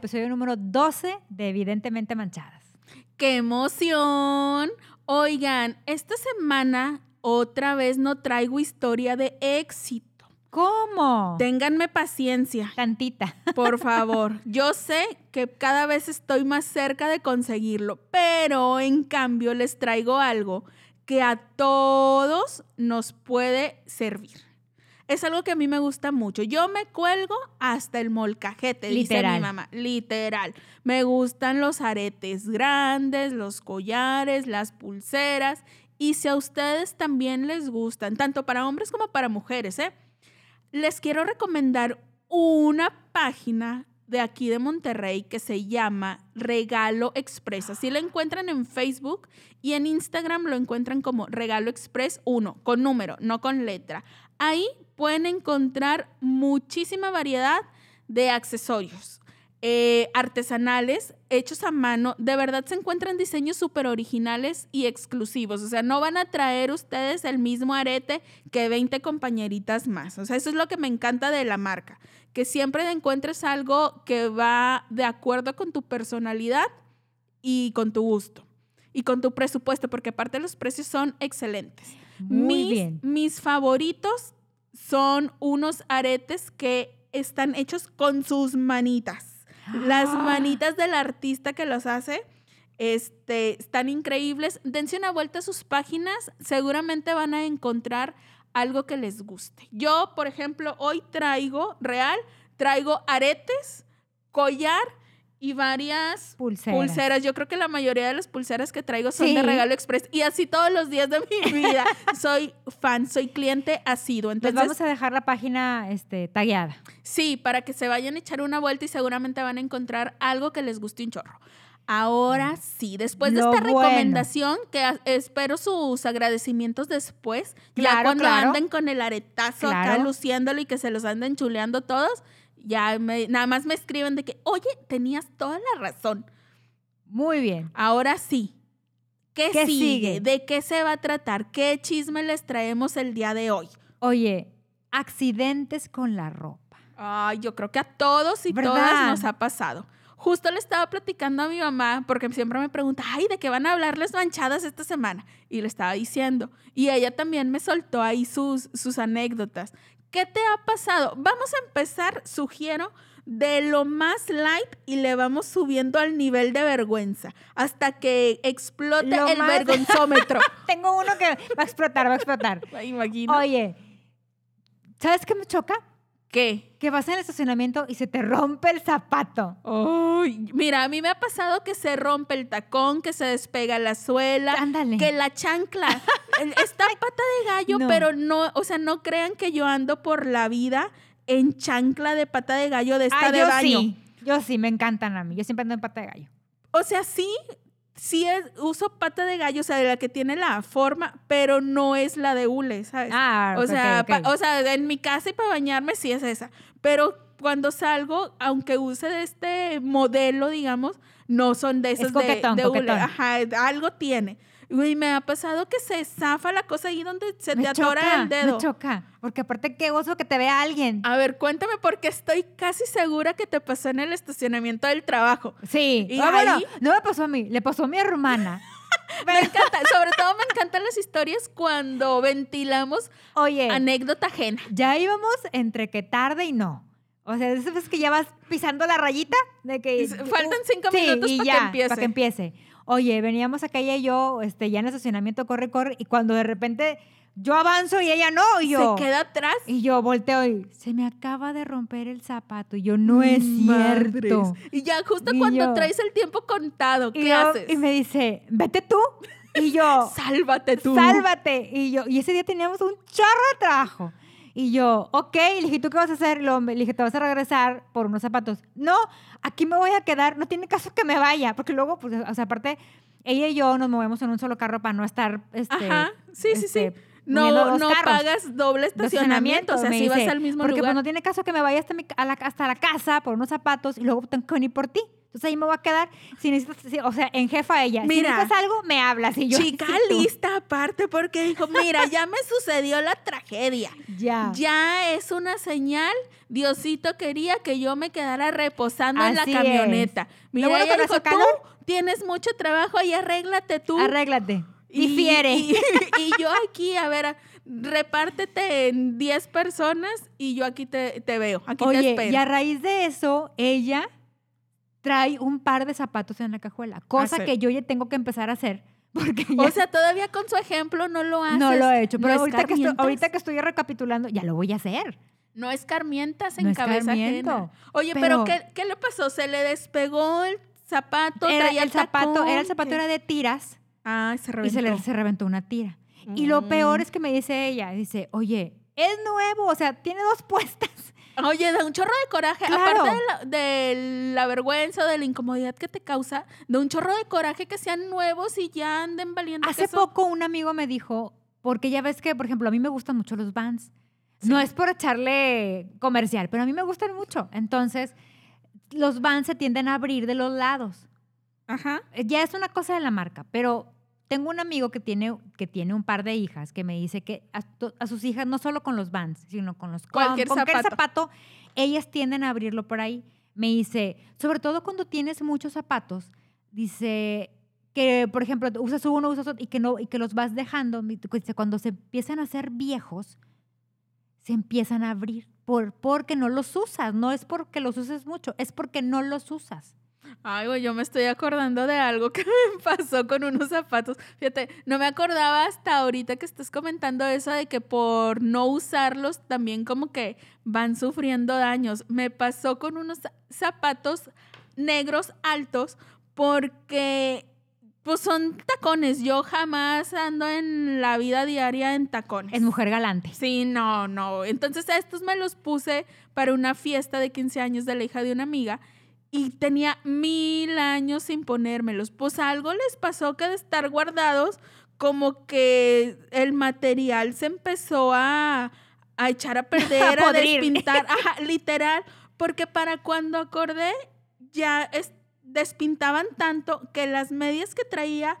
episodio número 12 de Evidentemente Manchadas. ¡Qué emoción! Oigan, esta semana otra vez no traigo historia de éxito. ¿Cómo? Ténganme paciencia. Tantita. Por favor. Yo sé que cada vez estoy más cerca de conseguirlo, pero en cambio les traigo algo que a todos nos puede servir es algo que a mí me gusta mucho. Yo me cuelgo hasta el molcajete, dice mi mamá. Literal. Me gustan los aretes grandes, los collares, las pulseras. Y si a ustedes también les gustan, tanto para hombres como para mujeres, ¿eh? les quiero recomendar una página de aquí de Monterrey que se llama Regalo Express. Así la encuentran en Facebook y en Instagram lo encuentran como Regalo Express 1, con número, no con letra. Ahí pueden encontrar muchísima variedad de accesorios. Eh, artesanales, hechos a mano, de verdad se encuentran diseños súper originales y exclusivos. O sea, no van a traer ustedes el mismo arete que 20 compañeritas más. O sea, eso es lo que me encanta de la marca, que siempre encuentres algo que va de acuerdo con tu personalidad y con tu gusto y con tu presupuesto, porque aparte los precios son excelentes. Muy bien. Mis favoritos son unos aretes que están hechos con sus manitas. Las ah. manitas del artista que los hace este, están increíbles. Dense una vuelta a sus páginas, seguramente van a encontrar algo que les guste. Yo, por ejemplo, hoy traigo, real, traigo aretes, collar y varias pulseras. Yo creo que la mayoría de las pulseras que traigo son de regalo express y así todos los días de mi vida. soy fan, soy cliente asiduo. Entonces Les vamos a dejar la página este, tagueada. Sí, para que se vayan a echar una vuelta y seguramente van a encontrar algo que les guste un chorro. Ahora sí, después de esta recomendación, que espero sus agradecimientos después, ya cuando anden con el aretazo acá luciéndolo y que se los anden chuleando todos, ya nada más me escriben de que, oye, tenías toda la razón. Muy bien. Ahora sí. ¿Qué, sigue? ¿De qué se va a tratar? ¿Qué chisme les traemos el día de hoy? Oye, accidentes con la ropa. Ay, yo creo que a todos y todas nos ha pasado. Justo le estaba platicando a mi mamá, porque siempre me pregunta, ay, ¿de qué van a hablar las manchadas esta semana? Y le estaba diciendo. Y ella también me soltó ahí sus, sus anécdotas. ¿Qué te ha pasado? Vamos a empezar, sugiero, de lo más light y le vamos subiendo al nivel de vergüenza hasta que explote el vergonzómetro. Tengo uno que va a explotar, va a explotar. Imagino. Oye, ¿sabes qué me choca? ¿Qué? Que vas en el estacionamiento y se te rompe el zapato. Uy, mira, a mí me ha pasado que se rompe el tacón, que se despega la suela, Ándale. que la chancla está pata de gallo, pero no, o sea, no crean que yo ando por la vida en chancla de pata de gallo de esta ah, de yo baño. Sí, yo sí, me encantan a mí. Yo siempre ando en pata de gallo. O sea, sí, sí es, uso pata de gallo, o sea, de la que tiene la forma, pero no es la de hule, ¿sabes? Ah, o sea, o sea, en mi casa y para bañarme sí es esa, pero cuando salgo, aunque use de este modelo, digamos, no son de esos de, de hule, ajá, algo tiene. Uy, me ha pasado que se zafa la cosa ahí donde se te atora el dedo. Me choca, porque aparte qué oso que te vea alguien. A ver, cuéntame porque estoy casi segura que te pasó en el estacionamiento del trabajo. Sí. Y ahí... no me pasó a mí, le pasó a mi hermana. me encanta, sobre todo me encantan las historias cuando ventilamos Oye, anécdota ajena. Ya íbamos entre que tarde y no. O sea, es que ya vas pisando la rayita de que faltan cinco minutos para que empiece. Para que empiece. Oye, veníamos acá ella y yo, este, ya en el estacionamiento, corre, corre, y cuando de repente yo avanzo y ella no, y yo. Se queda atrás. Y yo volteo y se me acaba de romper el zapato. Y yo, no es cierto. Y ya justo cuando traes el tiempo contado, ¿qué haces? Y me dice, vete tú. Y yo, sálvate tú. Sálvate. Y yo, y ese día teníamos un chorro de trabajo. Y yo, ok, le dije, ¿tú qué vas a hacer? Le dije, te vas a regresar por unos zapatos. No, aquí me voy a quedar, no tiene caso que me vaya, porque luego, pues, o sea, aparte, ella y yo nos movemos en un solo carro para no estar, este, Ajá, sí, sí, sí. Este, no, no pagas doble estacionamiento, o sea, si vas al mismo porque, lugar. Porque pues no tiene caso que me vaya hasta, la, hasta la casa por unos zapatos y luego tengo que venir por ti. Entonces ahí me voy a quedar. Si necesitas, si- o sea, en jefa ella. Mira. si necesitas algo, me hablas. Y yo, Chica sí, lista aparte porque dijo, mira, ya me sucedió la tragedia. Ya. Ya es una señal. Diosito quería que yo me quedara reposando en la camioneta. Mira, bueno ella dijo, tú calor". tienes mucho trabajo y arréglate tú. Arréglate. Difiere. Y, y yo aquí, a ver, repártete en 10 personas y yo aquí te, te veo, aquí te Oye, espero. y a raíz de eso, ella trae un par de zapatos en la cajuela. Cosa Hacer. que yo ya tengo que empezar a hacer. Porque ya O sea, todavía con su ejemplo no lo haces. no lo he hecho. Pero ¿No ahorita, que estoy, ahorita que estoy recapitulando, ya lo voy a hacer. No escarmientas en No cabeza ajena. Oye, pero, pero- ¿qué, qué le pasó? ¿Se le despegó el zapato? Era, el zapato, tacón? era el zapato ¿Qué? era de tiras Ah, se y reventó. se le se reventó una tira. Y lo Mm. peor es que me dice ella, dice, oye, es nuevo, o sea, tiene dos puestas. Oye, da un chorro de coraje. Claro. Aparte de la, de la vergüenza o de la incomodidad que te causa, de un chorro de coraje que sean nuevos y ya anden valiendo Hace queso. poco un amigo me dijo, porque ya ves que, por ejemplo, a mí me gustan mucho los Vans. No Sí. es por echarle comercial, pero a mí me gustan mucho. Entonces, los Vans se tienden a abrir de los lados. Ajá. Eh, Ya es una cosa de la marca, pero tengo un amigo que tiene, que tiene un par de hijas que me dice que a, sus hijas, no solo con los Vans, sino con los con Cualquier cualquier zapato. zapato, ellas tienden a abrirlo por ahí. Me dice, sobre todo cuando tienes muchos zapatos, dice que, por ejemplo, usas uno, usas otro y que, no, y que los vas dejando. Cuando se empiezan a hacer viejos, se empiezan a abrir por, porque no los usas. No es porque los uses mucho, es porque no los usas. Ay, güey, yo me estoy acordando de algo que me pasó con unos zapatos. Fíjate, no me acordaba hasta ahorita que estás comentando eso de que por no usarlos también como que van sufriendo daños. Me pasó con unos za- zapatos negros altos porque pues son tacones. Yo jamás ando en la vida diaria en tacones. Es mujer galante. Sí, no, no. Entonces a estos me los puse para una fiesta de 15 años de la hija de una amiga y tenía mil años sin ponérmelos. Pues algo les pasó que de estar guardados, como que el material se empezó a, a echar a perder, a, despintar, ajá, literal, porque para cuando acordé ya es- despintaban tanto que las medias que traía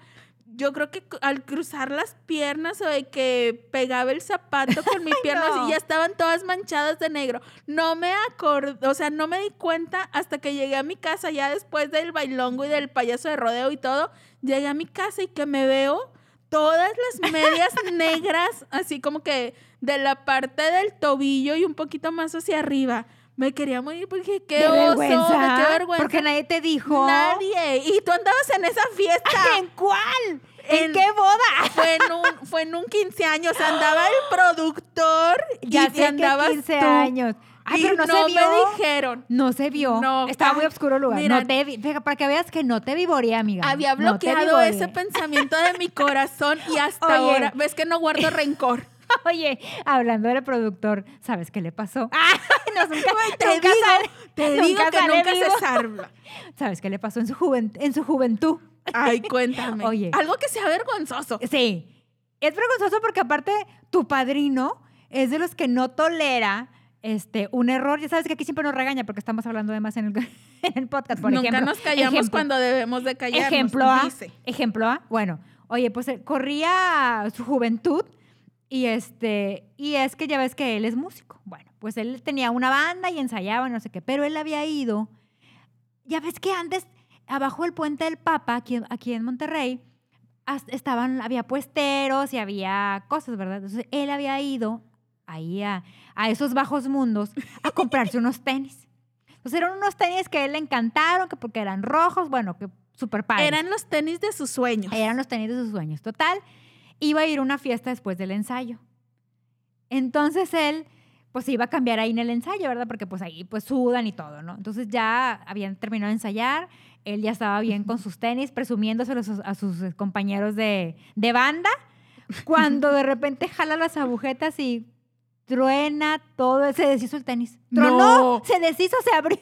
yo creo que al cruzar las piernas o de que pegaba el zapato con mi pierna no. y ya estaban todas manchadas de negro. No me acordé, o sea, no me di cuenta hasta que llegué a mi casa ya después del bailongo y del payaso de rodeo y todo. Llegué a mi casa y que me veo todas las medias negras, así como que de la parte del tobillo y un poquito más hacia arriba. Me quería morir porque qué de oso, vergüenza. qué vergüenza. Porque nadie te dijo. Nadie. Y tú andabas en esa fiesta. ¿En cuál? ¿En, En- qué boda? Fue en un, fue en un 15 años. Andaba el productor Ya y sé que andabas 15 tú. años. Ay, y pero no, no se vio. me dijeron. No se vio. No, Estaba muy oscuro el lugar. mira. no te vi. Para que veas que no te vivoré, amiga. Había bloqueado ese pensamiento de mi corazón y hasta Oye. ahora. ¿Ves que no guardo rencor? Oye, hablando del productor, ¿sabes qué le pasó? ¡Ah! No, nunca, Te nunca digo, sale- te nunca digo que nunca vivo. se salva. ¿Sabes qué le pasó en su, juven- en su juventud? Ay, cuéntame. Oye. Algo que sea vergonzoso. Sí. Es vergonzoso porque aparte tu padrino es de los que no tolera este, un error. Ya sabes que aquí siempre nos regaña porque estamos hablando de más en el, en el podcast, por Nunca ejemplo. nos callamos Ejemplo. cuando debemos de callarnos. Ejemplo A. dice. Ejemplo A. Bueno, oye, pues eh, corría su juventud y este y es que ya ves que él es músico. Bueno, pues él tenía una banda y ensayaba no sé qué, pero él había ido. Ya ves que antes abajo del puente del Papa aquí, en- aquí en Monterrey estaban había puesteros y había cosas, ¿verdad? Entonces él había ido ahí a, a esos bajos mundos a comprarse unos tenis. Entonces eran unos tenis que a él le encantaron, que porque eran rojos, bueno, que súper padres. Eran los tenis de sus sueños. Eran los tenis de sus sueños. Total, iba a ir a una fiesta después del ensayo. Entonces él, pues iba a cambiar ahí en el ensayo, ¿verdad? Porque pues ahí pues sudan y todo, ¿no? Entonces ya habían terminado de ensayar, él ya estaba bien con sus tenis, presumiéndoselos a sus- eh, compañeros de, de banda, cuando de repente jala las agujetas y truena todo, se deshizo el tenis. Tronó, No. se deshizo, se abrió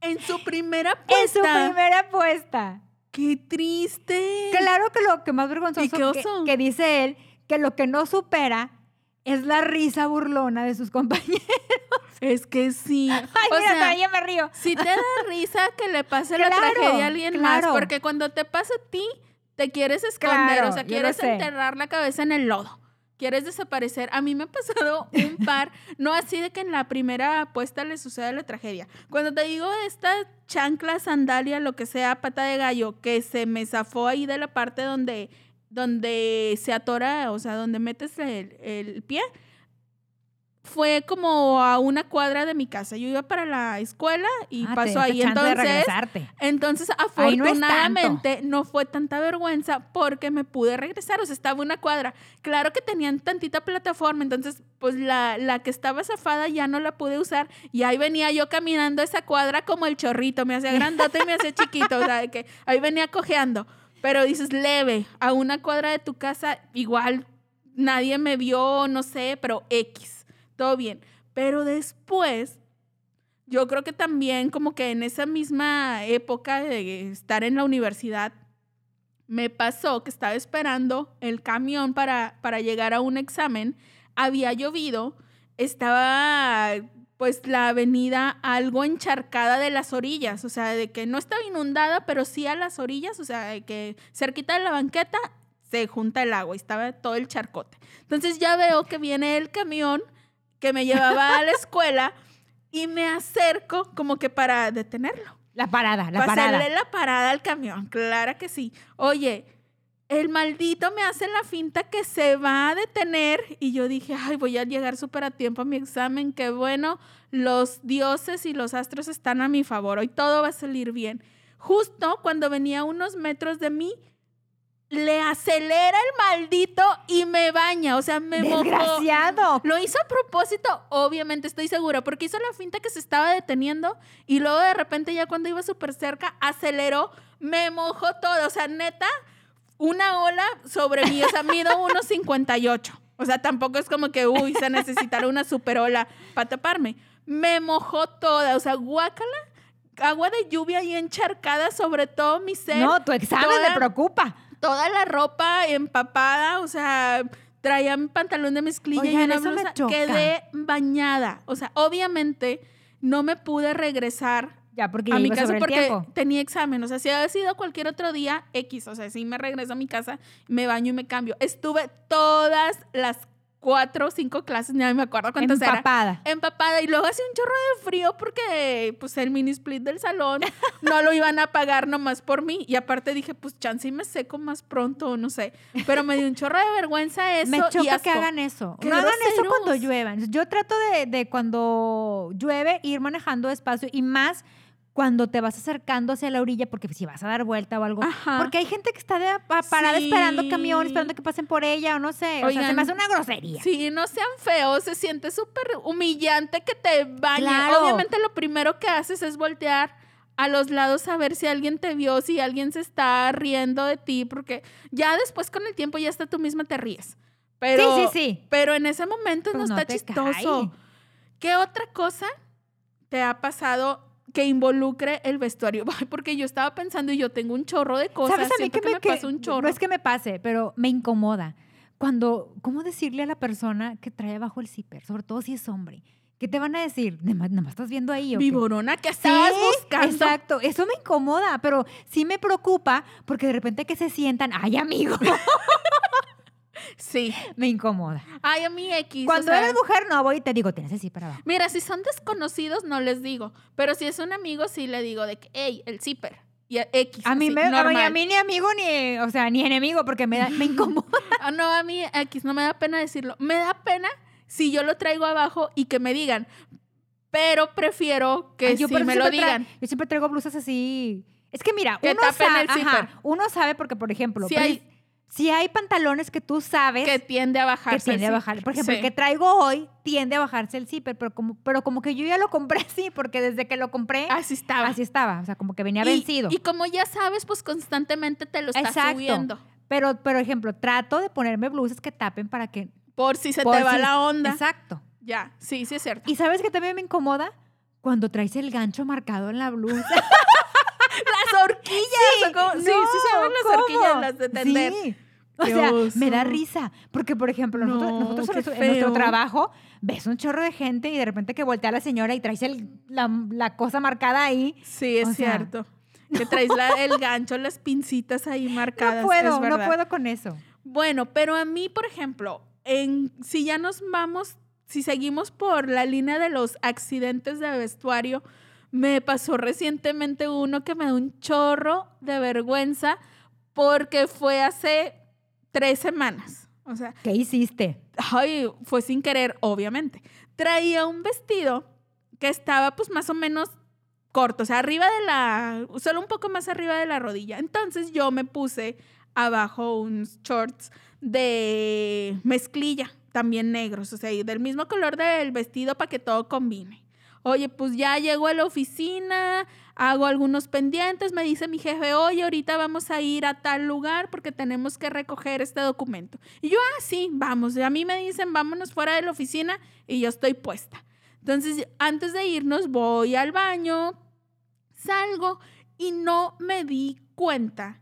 En su primera en su primera apuesta. ¡Qué triste! Claro que lo que más vergonzoso ¿Y qué que, que dice él, que lo que no supera es la risa burlona de sus compañeros. Es que sí. Ay, o mira, sea, todavía me río. si te da risa que le pase la tragedia a alguien más, claro. porque cuando te pasa a ti, te quieres esconder, Claro, o sea, quieres enterrar la cabeza en el lodo. Quieres desaparecer. A mí me ha pasado un par, no así de que en la primera apuesta le suceda la tragedia. Cuando te digo esta chancla, sandalia, lo que sea, pata de gallo, que se me zafó ahí de la parte donde, donde se atora, o sea, donde metes el, el pie, fue como a una cuadra de mi casa. Yo iba para la escuela y Ah, pasó ahí. Entonces, entonces, no afortunadamente, no, fue tanta vergüenza porque me pude regresar. O sea, estaba una cuadra. Claro que tenían tantita plataforma, entonces, pues la, la que estaba zafada ya no la pude usar. Y ahí venía yo caminando esa cuadra como el chorrito. Me hacía grandote y me hacía chiquito. O sea, de que ahí venía cojeando. Pero dices, leve, a una cuadra de tu casa, igual nadie me vio, no sé, pero X. Todo bien. Pero después yo creo que también como que en esa misma época de estar en la universidad, me pasó que estaba esperando el camión para, para llegar a un examen, había llovido, estaba pues la avenida algo encharcada de las orillas, o sea, de que no estaba inundada, pero sí a las orillas, o sea, de que cerquita de la banqueta se junta el agua y estaba todo el charcote. Entonces ya veo que viene el camión que me llevaba a la escuela y me acerco como que para detenerlo. La parada, la para parada. la parada al camión, claro que sí. Oye, el maldito me hace la finta que se va a detener y yo dije, ay, voy a llegar súper a tiempo a mi examen, qué bueno, los dioses y los astros están a mi favor, hoy todo va a salir bien. Justo cuando venía a unos metros de mí, le acelera el maldito y me baña, o sea, me mojó. Desgraciado. Lo hizo a propósito, obviamente, estoy segura, porque hizo la finta que se estaba deteniendo y luego de repente ya cuando iba súper cerca, aceleró, me mojó todo, o sea, neta, una ola sobre mí, o sea, mido 1,58. O sea, tampoco es como que, uy, se necesitará una super ola para taparme. Me mojó toda, o sea, guácala, agua de lluvia y encharcada sobre todo mi ser. No, tu examen toda- me preocupa. Toda la ropa empapada, o sea, traía mi pantalón de mezclilla y Oigan, una eso me blusa. choca. Quedé bañada. O sea, obviamente no me pude regresar Ya, porque a mi casa porque tenía examen. O sea, si había sido cualquier otro día, X. O sea, si me regreso a mi casa, me baño y me cambio. Estuve todas las cuatro o cinco clases, no me acuerdo cuántas Empapada. empapada y luego hacía un chorro de frío porque pues el mini split del salón no lo iban a pagar nomás por mí y aparte dije pues chance y me seco más pronto no sé pero me dio un chorro de vergüenza eso Me y choca que asco. hagan eso. No hagan eso cuando lluevan. Yo trato de, de cuando llueve ir manejando despacio y más cuando te vas acercando hacia la orilla, porque si vas a dar vuelta o algo. Ajá. Porque hay gente que está de, a- parada Sí. esperando camión, esperando que pasen por ella o no sé. o sea, se me hace una grosería. Sí, no sean feos, se siente súper humillante que te bañen. Claro. Obviamente lo primero que haces es voltear a los lados a ver si alguien te vio, si alguien se está riendo de ti, porque ya después con el tiempo ya hasta tú misma te ríes. Pero, sí, sí, sí. Pero en ese momento Pues no no está chistoso. cae. ¿Qué otra cosa te ha pasado que involucre el vestuario? Porque yo estaba pensando y yo tengo un chorro de cosas. ¿Sabes a mí que me, que- pasa un chorro. No es que me pase, pero me incomoda. Cuando, ¿cómo decirle a la persona que trae abajo el zipper? Sobre todo si es hombre. ¿Qué te van a decir? ¿Nada más estás viendo ahí o qué? Viborona, que Sí, estabas buscando? Exacto, eso me incomoda, pero sí me preocupa porque de repente que se sientan, ay amigo, Sí. me incomoda. Ay, a mí X. o Cuando sea, eres mujer no voy y te digo, tienes así para abajo. Mira, si son desconocidos, no les digo. Pero si es un amigo, sí le digo de que, hey, el zipper. Y a- X. A mí, así, me, a mí- normal. a mí ni amigo ni, o sea, ni enemigo porque me, da, me incomoda. Ah, no, a mí X, no me da pena decirlo. Me da pena si yo lo traigo abajo y que me digan. Pero prefiero que Ay, yo sí me lo digan. yo siempre traigo blusas así. Es que mira, Que uno, tapen sa- el ajá, uno sabe porque, por ejemplo, Si pre- hay- si hay pantalones que tú sabes Que tiende a que bajarse. tiende a bajar. Por ejemplo, Sí. el que traigo hoy tiende a bajarse el zipper, pero como, pero como que yo ya lo compré así, porque desde que lo compré, Así estaba. así estaba. O sea, como que venía Y- vencido. Y, como ya sabes, pues constantemente te lo está Exacto. subiendo. Pero, por ejemplo, trato de ponerme blusas que tapen para que. Por si se por te va si- la onda. Exacto. Ya, sí, sí es cierto. ¿Y sabes que también me incomoda? Cuando traes el gancho marcado en la blusa. Las horquillas. o cómo- sí, sí, llaman las ¿cómo? horquillas, las de tender. Sí. O sea, me da risa. Porque, por ejemplo, nosotros, No, nosotros en, nuestro, en nuestro feo. trabajo ves un chorro de gente y de repente que voltea la señora y traes el- la, la cosa marcada ahí. Sí, es O sea, cierto. Que traes la- el gancho, las pincitas ahí marcadas. No puedo, no puedo con eso. Bueno, pero a mí, por ejemplo, en, si ya nos vamos, si seguimos por la línea de los accidentes de vestuario, me pasó recientemente uno que me da un chorro de vergüenza porque fue hace tres semanas. O sea, ¿Qué hiciste? ay, fue sin querer, obviamente. Traía un vestido que estaba pues más o menos corto, o sea, arriba de la, solo un poco más arriba de la rodilla. Entonces yo me puse abajo unos shorts de mezclilla, también negros, o sea, y del mismo color del vestido para que todo combine. Oye, pues ya llego a la oficina, hago algunos pendientes, me dice mi jefe, oye, ahorita vamos a ir a tal lugar porque tenemos que recoger este documento. Y yo, ah, sí, vamos. Y a mí me dicen, vámonos fuera de la oficina y yo estoy puesta. Entonces, antes de irnos, voy al baño, salgo y no me di cuenta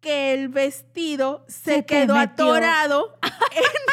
que el vestido se, Se quedó atorado en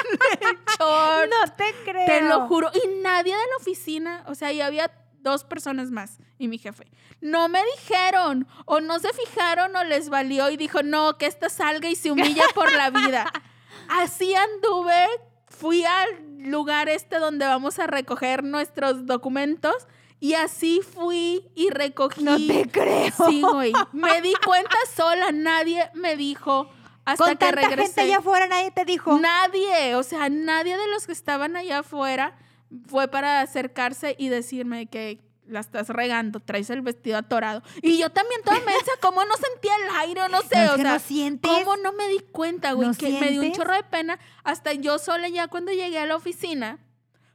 short. No te creo. Te lo juro. Y nadie de la oficina, o sea, y había dos personas más y mi jefe. No me dijeron, o no se fijaron, o les valió y dijo, no, que esta salga y se humilla por la vida. Así anduve, fui al lugar este donde vamos a recoger nuestros documentos y así fui y recogí. No te creo. Sí, güey. Me di cuenta sola, nadie me dijo hasta Con que tanta regresé. gente allá afuera nadie te dijo. Nadie, o sea, nadie de los que estaban allá afuera fue para acercarse y decirme que la estás regando, traes el vestido atorado. Y yo también toda mensa, ¿cómo no sentía el aire no sé? No, o sea, no sientes. ¿cómo no me di cuenta, güey? ¿No que me dio un chorro de pena. Hasta yo sola ya cuando llegué a la oficina,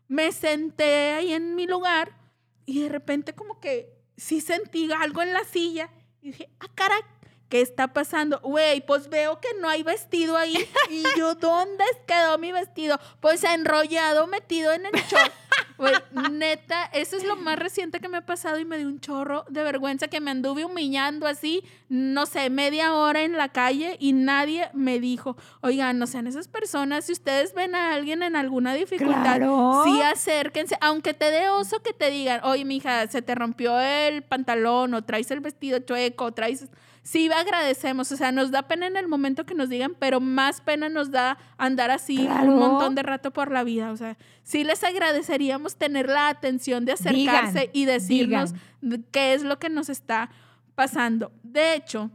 me senté ahí en mi lugar y de repente como que sí sentí algo en la silla y dije, ah, caray, ¿qué está pasando? Güey, pues veo que no hay vestido ahí. Y yo, ¿dónde quedó mi vestido? Pues enrollado, metido en el short. Güey, neta, eso es lo más reciente que me ha pasado y me dio un chorro de vergüenza que me anduve humillando así, no sé, media hora en la calle y nadie me dijo, oigan, no sean esas personas, si ustedes ven a alguien en alguna dificultad, Claro. sí acérquense, aunque te dé oso que te digan, oye, mija, se te rompió el pantalón o traes el vestido chueco, o traes... Sí, agradecemos, o sea, nos da pena en el momento que nos digan, pero más pena nos da andar así Claro. un montón de rato por la vida, o sea, sí les agradeceríamos tener la atención de acercarse Digan, y decirnos de qué es lo que nos está pasando. De hecho,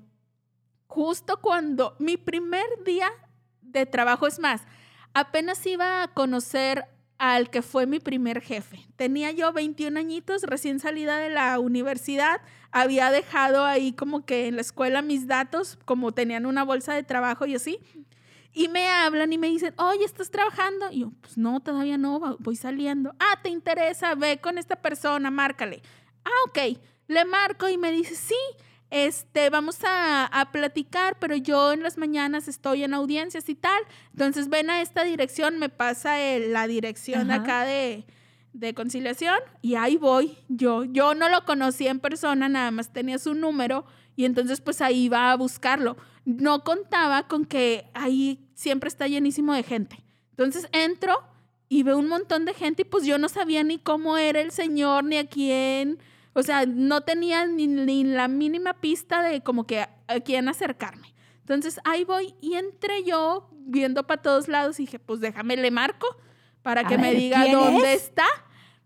justo cuando mi primer día de trabajo, es más, apenas iba a conocer al que fue mi primer jefe. Tenía yo 21 añitos, recién salida de la universidad, había dejado ahí como que en la escuela mis datos, como tenían una bolsa de trabajo y así. Y me hablan y me dicen, oye, ¿estás trabajando? Y yo, pues no, todavía no, voy saliendo. Ah, ¿te interesa? Ve con esta persona, márcale. Ah, ok. Le marco y me dice, sí, este, vamos a, a platicar, pero yo en las mañanas estoy en audiencias y tal. Entonces ven a esta dirección, me pasa el- la dirección Ajá. acá de, de conciliación y ahí voy yo. Yo no lo conocía en persona, nada más tenía su número y entonces pues ahí iba a buscarlo. No contaba con que ahí siempre está llenísimo de gente. Entonces entro y veo un montón de gente y pues yo no sabía ni cómo era el señor, ni a quién. O sea, no tenía ni, ni la mínima pista de como que a, a quién acercarme. Entonces ahí voy y entre yo viendo para todos lados y dije, pues déjame, le marco para A que me diga ¿quién dónde es? está.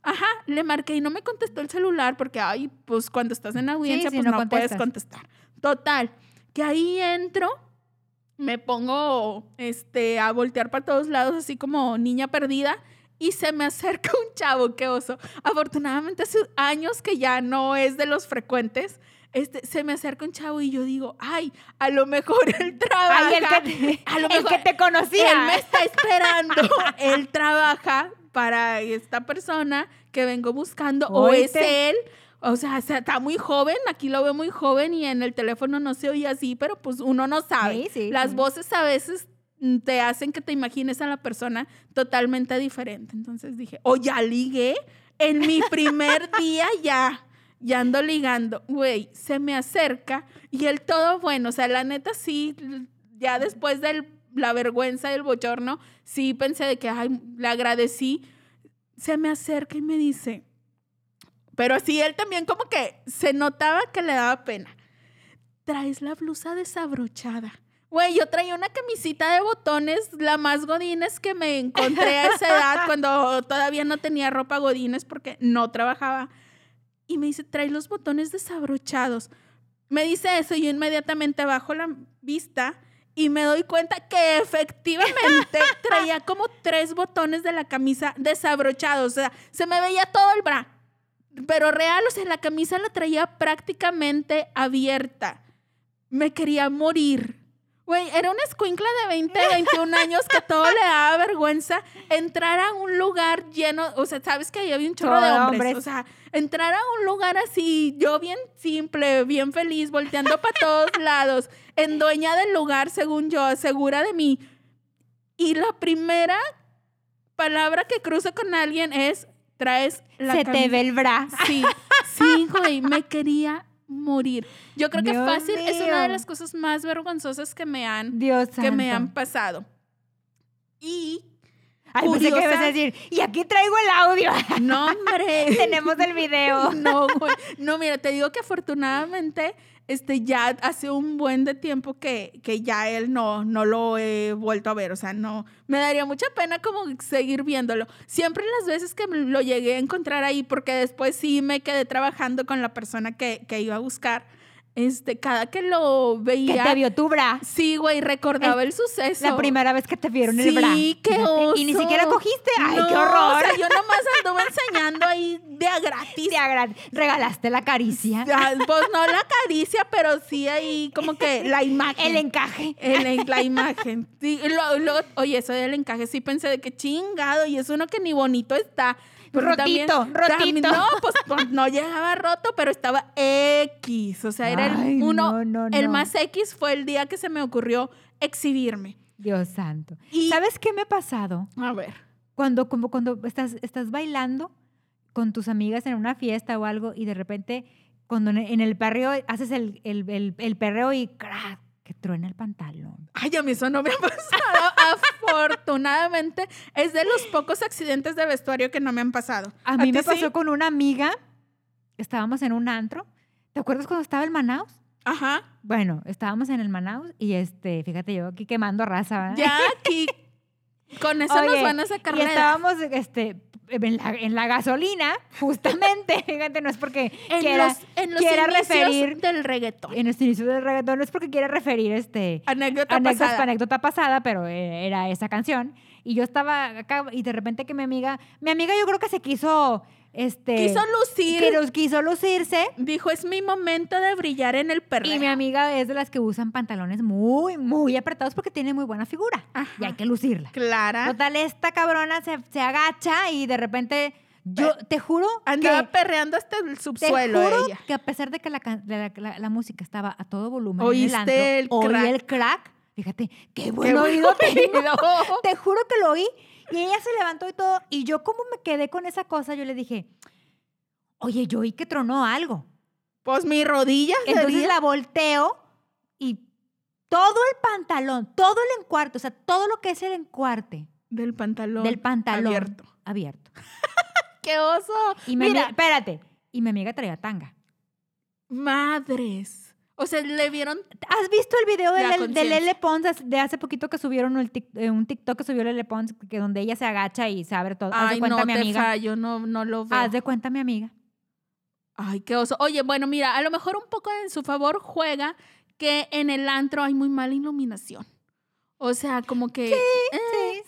Ajá, le marqué y no me contestó el celular porque, ay, pues cuando estás en audiencia, sí, pues no no, puedes contestar. Total, que ahí entro, me pongo este, a voltear para todos lados así como niña perdida y se me acerca un chavo, qué oso. Afortunadamente hace años que ya no es de los frecuentes. Este, se me acerca un chavo y yo digo, ay, a lo mejor él trabaja. Ay, el que te, a lo el mejor que te conocía. él me está esperando. él trabaja para esta persona que vengo buscando o es él. O sea, está muy joven, aquí lo veo muy joven y en el teléfono no se oye así, pero pues uno no sabe. Sí, sí, Las voces a veces te hacen que te imagines a la persona totalmente diferente. Entonces dije, o ya ligué, en mi primer día ya, ya ando ligando. Güey, se me acerca y el todo bueno, o sea, la neta sí, ya después del la vergüenza y el bochorno, sí pensé de que, ay, le agradecí. Se me acerca y me dice, pero sí, él también como que se notaba que le daba pena. Traes la blusa desabrochada. Güey, yo traía una camisita de botones, la más godines que me encontré a esa edad, cuando todavía no tenía ropa godines porque no trabajaba. Y me dice, trae los botones desabrochados. Me dice eso y yo inmediatamente bajo la vista y me doy cuenta que efectivamente traía como tres botones de la camisa desabrochados. O sea, se me veía todo el bra. Pero real, o sea, la camisa la traía prácticamente abierta. Me quería morir. Güey, era una escuincla de 20, 21 años que todo le daba vergüenza entrar a un lugar lleno, o sea, sabes que ahí había un chorro de Todo hombres, hombres. o sea, entrar a un lugar así, yo bien simple, bien feliz, volteando para todos lados, en dueña del lugar, según yo, segura de mí. Y la primera palabra que cruzo con alguien es, traes la Se te camisa". ve el bra. Sí, sí, güey, me quería morir. Yo creo que Dios fácil es una de las cosas más vergonzosas que me han, Dios que me han pasado. Y, Ay, pensé que ibas a decir, y aquí traigo el audio. no, hombre. Tenemos el video. No, güey. No, mira, te digo que afortunadamente este, ya hace un buen de tiempo que, que ya él no, no lo he vuelto a ver. O sea, no, me daría mucha pena como seguir viéndolo. Siempre las veces que lo llegué a encontrar ahí, porque después sí me quedé trabajando con la persona que, que iba a buscar, este, cada que lo Que veía... te vio tu bra. Sí, güey, recordaba el, suceso. La primera vez que te vieron el bra. Sí, qué oso. Y ni siquiera cogiste. Ay, No, qué horror. O sea, yo nomás anduve enseñando ahí de a gratis. Te agra- regalaste la caricia. Pues no la caricia, pero sí ahí como que la imagen. El encaje. El- la imagen. Sí, luego- luego, oye, eso del encaje sí pensé de que chingado y es uno que ni bonito está. Porque Rotito, también- rotito. no, pues, pues, no llegaba roto, pero estaba X. O sea, era Ay, el uno. no, no, el no. más X fue el día que se me ocurrió exhibirme. Dios santo. Y- ¿Sabes qué me ha pasado? A ver. Cuando, como cuando estás, estás bailando con tus amigas en una fiesta o algo y de repente cuando en- en el perreo haces el, el, el, el perreo y ¡crack! Que truena el pantalón. Ay, a mí eso no me ha pasado. Afortunadamente, es de los pocos accidentes de vestuario que no me han pasado. A mí me sí? pasó con una amiga, estábamos en un antro. ¿Te acuerdas cuando estaba el Manaus? Ajá. Bueno, estábamos en el Manaus y este, fíjate yo aquí quemando raza, ¿verdad? Ya aquí. Con eso nos van a sacar Y estábamos este, en, la, en la gasolina, justamente, fíjate, no es porque en quiera, los, en los quiera inicios referir- del reggaetón. en este inicio del reggaetón, no es porque quiera referir este, Anécdota anécdota, pasada. anécdota pasada, pero eh, era esa canción. Y yo estaba acá y de repente que mi amiga, mi amiga yo creo que se quiso, este... Quiso lucir. que los quiso lucirse. Dijo, es mi momento de brillar en el perreo. Y mi amiga es de las que usan pantalones muy, muy apretados porque tiene muy buena figura. Ajá. Y hay que lucirla. Clara. Total, esta cabrona se, se agacha y de repente, yo te juro Andaba que... perreando hasta el Te subsuelo juro ella. que a pesar de que la, la- la- la música estaba a todo volumen Oíste el antro, el oí crack. el crack. Fíjate, qué buen Qué oído buen tengo. Te juro que lo oí. Y ella se levantó y todo. Y yo como me quedé con esa cosa, yo le dije, oye, yo oí que tronó algo. Pues mi rodilla Entonces sería. la volteo y todo el pantalón, todo el encuarte, o sea, todo lo que es el encuarte Del pantalón. del pantalón Abierto. abierto. ¡Qué oso! Y mi Mira, amiga- espérate, y mi amiga traía tanga. madres. O sea, le vieron. ¿Has visto el video de. Lele Pons de hace poquito que subieron tic- eh, un TikTok que subió Lele Pons que donde ella se agacha y se abre todo? Haz Ay, de cuenta no, mi te amiga. fallo, no, no lo veo. Haz de cuenta mi amiga. Ay, qué oso. Oye, bueno, mira, a lo mejor un poco en su favor juega que en el antro hay muy mala iluminación. O sea, como que. eh,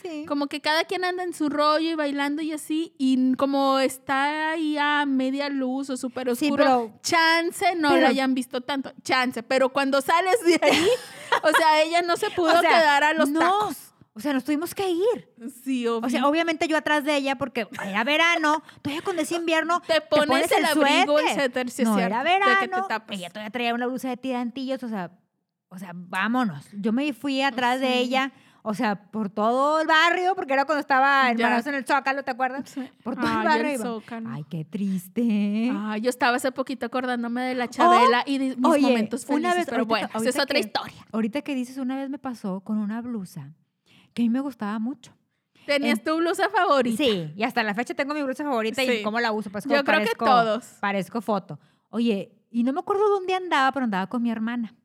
Sí, sí. Como que cada quien anda en su rollo y bailando y así, y como está ahí a media luz o súper Sí, oscuro, pero- chance no pero- lo hayan visto tanto, chance, pero cuando sales de ahí, o sea, ella no se pudo O sea, quedar a los no. tacos. O sea, nos tuvimos que ir. Sí, obvio. O sea, obviamente yo atrás de ella porque era verano, todavía cuando decía invierno, te pones, el abrigo, el suéter. suéter, sí es no era de que te verano, ella todavía traía una blusa de tirantillos, o sea, o sea, vámonos. Yo me fui atrás de Sí. ella, O sea, por todo el barrio, porque era cuando estaba hermanos en el Zócalo, ¿te acuerdas? Sí. Por todo el barrio. el. Zócalo. Ay, qué triste. Ay, yo estaba hace poquito acordándome de la Chabela y de mis oye, momentos felices, una vez- pero ahorita bueno, esa es otra que- historia. Ahorita que dices, una vez me pasó con una blusa que a mí me gustaba mucho. ¿Tenías En- tu blusa favorita? Sí, y hasta la fecha tengo mi blusa favorita y cómo la uso. Pues Yo creo que todos. Parezco foto. Oye, y no me acuerdo dónde andaba, pero andaba con mi hermana.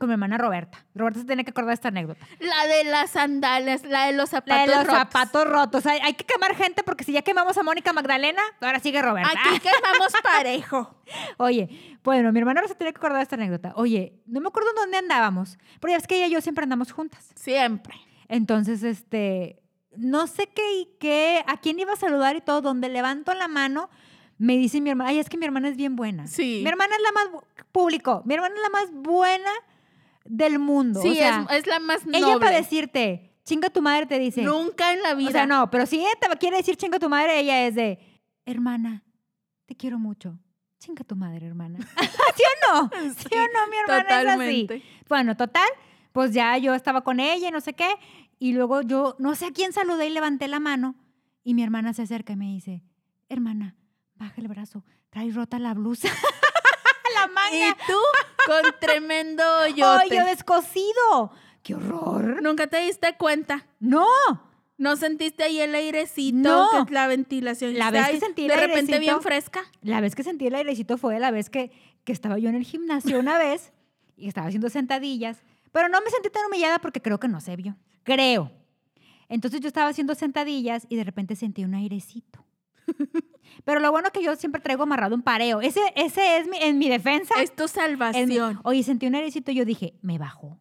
Con mi hermana Roberta. Roberta se tiene que acordar de esta anécdota. La de las sandalias, la de los zapatos La de los rotos. zapatos rotos. Hay, hay que quemar gente porque si ya quemamos a Mónica Magdalena, ahora sigue Roberta. Aquí quemamos parejo. Oye, bueno, mi hermana se tiene que acordar de esta anécdota. Oye, no me acuerdo en dónde andábamos, pero ya es que ella y yo siempre andamos juntas. Siempre. Entonces, este, no sé qué y qué, a quién iba a saludar y todo, donde levanto la mano, me dice mi hermana, ay, es que mi hermana es bien buena. Sí. Mi hermana es la más, público, mi hermana es la más buena del mundo. Sí, o sea, es, es la más ella noble. para decirte, chinga tu madre, te dice. Nunca en la vida. O sea, no, pero si ella te quiere decir chinga tu madre, ella es de, hermana, te quiero mucho. Chinga tu madre, hermana. ¿Sí o no? ¿Sí, o no? Mi hermana es así. Totalmente. Bueno, total, pues ya yo estaba con ella y no sé qué. Y luego yo no sé a quién saludé y levanté la mano. Y mi hermana se acerca y me dice, hermana, baja el brazo, trae rota la blusa. Y tú con tremendo hoyote. ¡Hoyo descosido! ¡Qué horror! Nunca te diste cuenta. ¡No! ¿No sentiste ahí el airecito? No. Que es la ventilación. La vez que sentí el De repente airecito. bien fresca. La vez que sentí el airecito fue la vez que, que estaba yo en el gimnasio una vez y estaba haciendo sentadillas, pero no me sentí tan humillada porque creo que no se vio. Creo. Entonces yo estaba haciendo sentadillas y de repente sentí un airecito. Pero lo bueno que yo siempre traigo amarrado un pareo. Ese, ese es mi, en mi defensa. Es tu es mi- salvación. oye, sentí un airecito y yo dije, me bajó.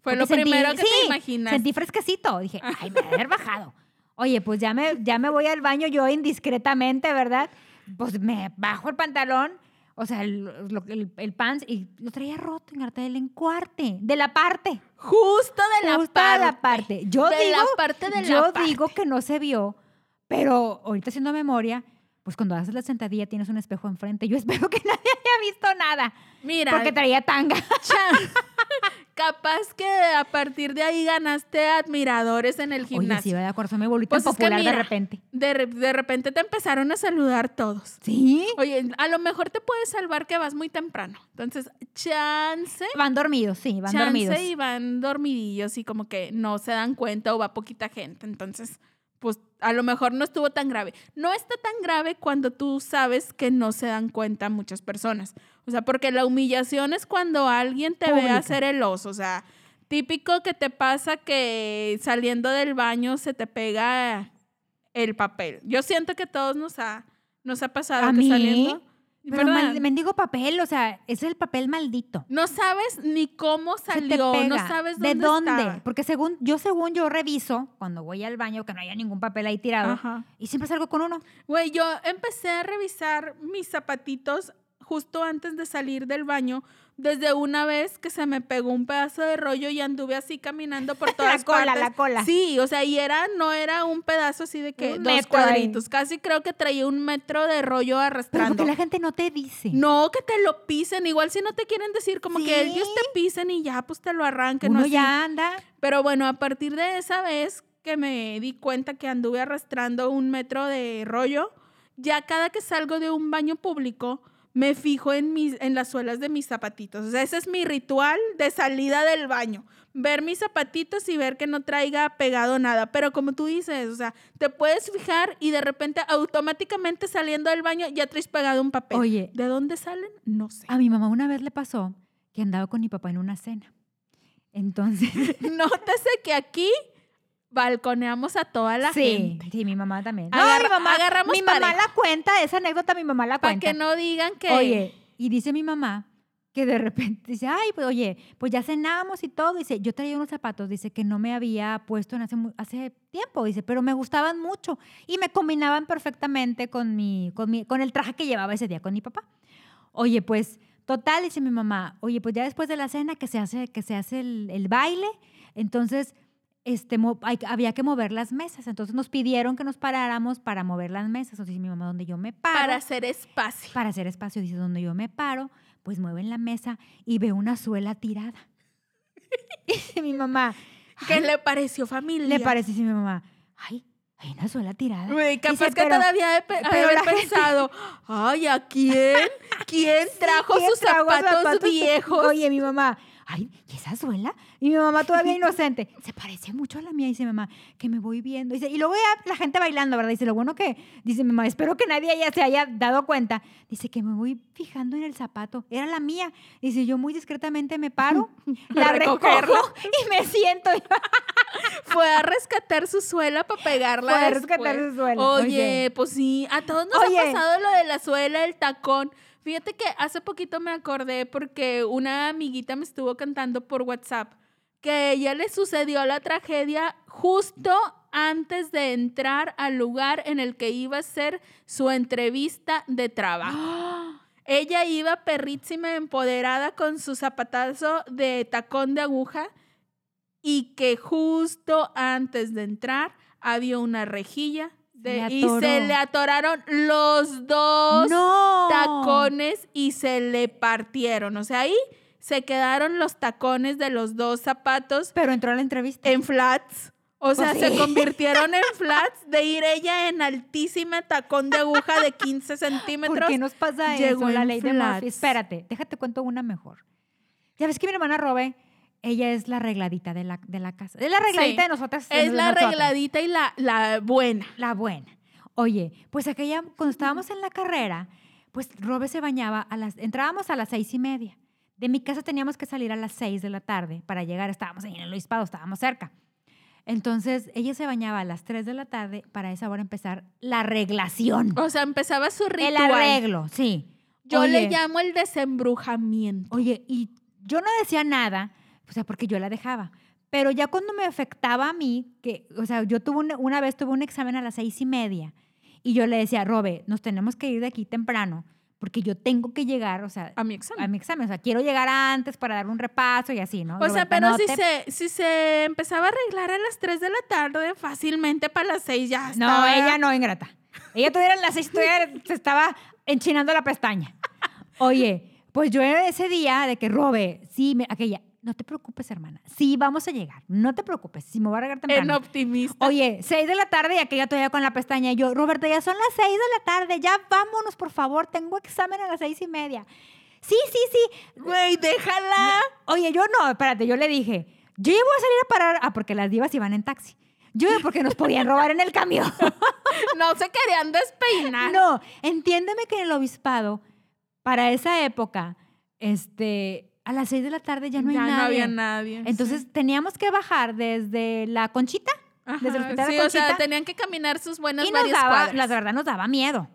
Fue Porque lo sentí- primero que sí, te imaginas. Sentí fresquecito. Dije, ay, me debe haber bajado. Oye, pues ya me, ya me voy al baño yo indiscretamente, ¿verdad? Pues me bajo el pantalón, o sea, el, el, el pants, y lo traía roto en el encuarte, de la parte. Justo de la justo parte. de la parte. Yo de digo, la parte de la yo parte. digo que no se vio, pero ahorita haciendo memoria, pues cuando haces la sentadilla tienes un espejo enfrente. Yo espero que nadie haya visto nada, Mira, porque traía tanga. capaz que a partir de ahí ganaste admiradores en el Oye, sí, gimnasio. ¿verdad? Corazón me volví Pues tan es que popular de repente. de, de repente te empezaron a saludar todos. ¿Sí? Oye, a lo mejor te puedes salvar que vas muy temprano. Entonces, chance, Van dormidos, sí, van chance dormidos. y van dormidillos y como que no se dan cuenta o va poquita gente. Entonces, pues a lo mejor no estuvo tan grave. No está tan grave cuando tú sabes que no se dan cuenta muchas personas. O sea, porque la humillación es cuando alguien te ve hacer el oso. O sea, típico que te pasa que saliendo del baño se te pega el papel. Yo siento que todos nos ha, nos ha pasado ¿A que mí? saliendo. Pero mal- mendigo papel, o sea, es el papel maldito. No sabes ni cómo salió, no sabes dónde ¿De dónde? estaba. Porque según yo, según yo reviso, cuando voy al baño, que no haya ningún papel ahí tirado, Ajá. y siempre salgo con uno. Güey, yo empecé a revisar mis zapatitos justo antes de salir del baño, desde una vez que se me pegó un pedazo de rollo y anduve así caminando por todas cola, partes. la cola. Sí, o sea, y era, no era un pedazo así de que Un dos ahí. cuadritos, casi creo que traía un metro de rollo arrastrando. porque la gente no te dice. No, que te lo pisen, igual si no te quieren decir, como que ellos te pisen y ya, pues te lo arranquen. uno ¿no? Ya anda. Pero bueno, a partir de esa vez que me di cuenta que anduve arrastrando un metro de rollo, ya cada que salgo de un baño público, me fijo en, mis, en las suelas de mis zapatitos. O sea, ese es mi ritual de salida del baño. Ver mis zapatitos y ver que no traiga pegado nada. Pero como tú dices, o sea, te puedes fijar y de repente automáticamente saliendo del baño ya traes pegado un papel. Oye. ¿De dónde salen? No sé. A mi mamá una vez le pasó que andaba con mi papá en una cena. Entonces, Nótese que aquí balconeamos a toda la sí, gente. sí, mi mamá también. No, Agarra- mi mamá, agarramos mi mamá la cuenta, esa anécdota mi mamá la Para cuenta. que no digan que. Oye, y dice mi mamá que de repente dice, ay, pues oye, pues ya cenamos y todo. Dice, yo traía unos zapatos, dice, que no me había puesto en hace, hace tiempo, dice, pero me gustaban mucho y me combinaban perfectamente con, mi, con, mi, con el traje que llevaba ese día con mi papá. Oye, pues, total, dice mi mamá, oye, pues ya después de la cena que se hace, que se hace el, el baile, entonces este, hay- había que mover las mesas. Entonces nos pidieron que nos paráramos para mover las mesas. Entonces dice mi mamá, donde yo me paro para hacer espacio. para hacer espacio. Dice, donde yo me paro, pues mueven la mesa y veo una suela tirada. Dice mi mamá, Ay, le pareció familia. Le parece así a mi mamá, ay, hay una suela tirada. Güey, capaz Dice, que pero- todavía he, pe- haber pensado, ay, ¿a quién? ¿Quién trajo ¿Quién sus trajo zapatos, viejos? Oye, mi mamá, ay, ¿y esa suela? Y mi mamá todavía inocente, se parece mucho a la mía, dice mi mamá, que me voy viendo. Dice, y luego ya la gente bailando, ¿verdad? Dice, lo bueno que, dice mi mamá, espero que nadie ya se haya dado cuenta. Dice que me voy fijando en el zapato, era la mía. Dice, yo muy discretamente me paro, la recojo y me siento. Fue a rescatar su suela para pegarla Fue a después. rescatar su suela, Oye, oye. pues sí, a todos nos Oye. ha pasado lo de la suela, el tacón. Fíjate que hace poquito me acordé porque una amiguita me estuvo cantando por WhatsApp que ella le sucedió la tragedia justo antes de entrar al lugar en el que iba a ser su entrevista de trabajo. Ella iba perrísima, empoderada con su zapatazo de tacón de aguja y que justo antes de entrar había una rejilla de- Se y se le atoraron los dos no. tacones y se le partieron. O sea, ahí se quedaron los tacones de los dos zapatos Pero entró a la entrevista. en flats. O sea, Pues se convirtieron en flats de ir ella en altísima tacón de aguja de 15 centímetros. ¿Por qué nos pasa llegó eso? La ley de. Murphy. Espérate, déjate cuento una mejor. Ya ves que mi hermana Robe, ella es la arregladita de la, de la casa. Es la arregladita Sí. de nosotras. Es de la arregladita y la, la buena. La buena. Oye, pues aquella, cuando estábamos en la carrera, pues Robe se bañaba a las, entrábamos a las seis y media. De mi casa teníamos que salir a las seis de la tarde para llegar, estábamos ahí en el obispado, estábamos cerca. Entonces, ella se bañaba a las 3 de la tarde para a esa hora empezar la arreglación. O sea, empezaba su el ritual. arreglo, sí. Yo le llamo el desembrujamiento. Oye, y yo no decía nada, o sea, porque yo la dejaba. Pero ya cuando me afectaba a mí, que, o sea, yo tuve un- una vez tuve un examen a las seis y media y yo le decía, Robe, nos tenemos que ir de aquí temprano porque yo tengo que llegar, o sea, A mi examen. a mi examen. O sea, quiero llegar antes para dar un repaso y así, ¿no? O sea, pero no si, te- se, si se empezaba a arreglar a las 3 de la tarde, fácilmente para las 6 ya No, estaba. ella no, ingrata. Ella tuviera las seis, todavía se estaba enchinando la pestaña. Oye, pues yo ese día de que Robe, sí, me- aquella, no te preocupes, hermana. Sí, vamos a llegar. No te preocupes. Si me voy a regar En temprano. optimista. Oye, seis de la tarde y aquella todavía con la pestaña. Y yo, Roberta, ya son las seis de la tarde. Ya vámonos, por favor. Tengo examen a las seis y media. Sí, sí, sí. Güey, déjala. Oye, yo no, espérate, yo le dije, yo ya voy a salir a parar. Ah, porque las divas iban en taxi. Yo, porque nos podían robar en el camión. No se querían despeinar. No, entiéndeme que en el obispado, para esa época, este, a las seis de la tarde ya no hay ya nadie. no había nadie. Entonces teníamos que bajar desde la Conchita desde el hospital de sí, o sea, Conchita, tenían que caminar sus buenas y nos varias daba, cuadras. la verdad nos daba miedo.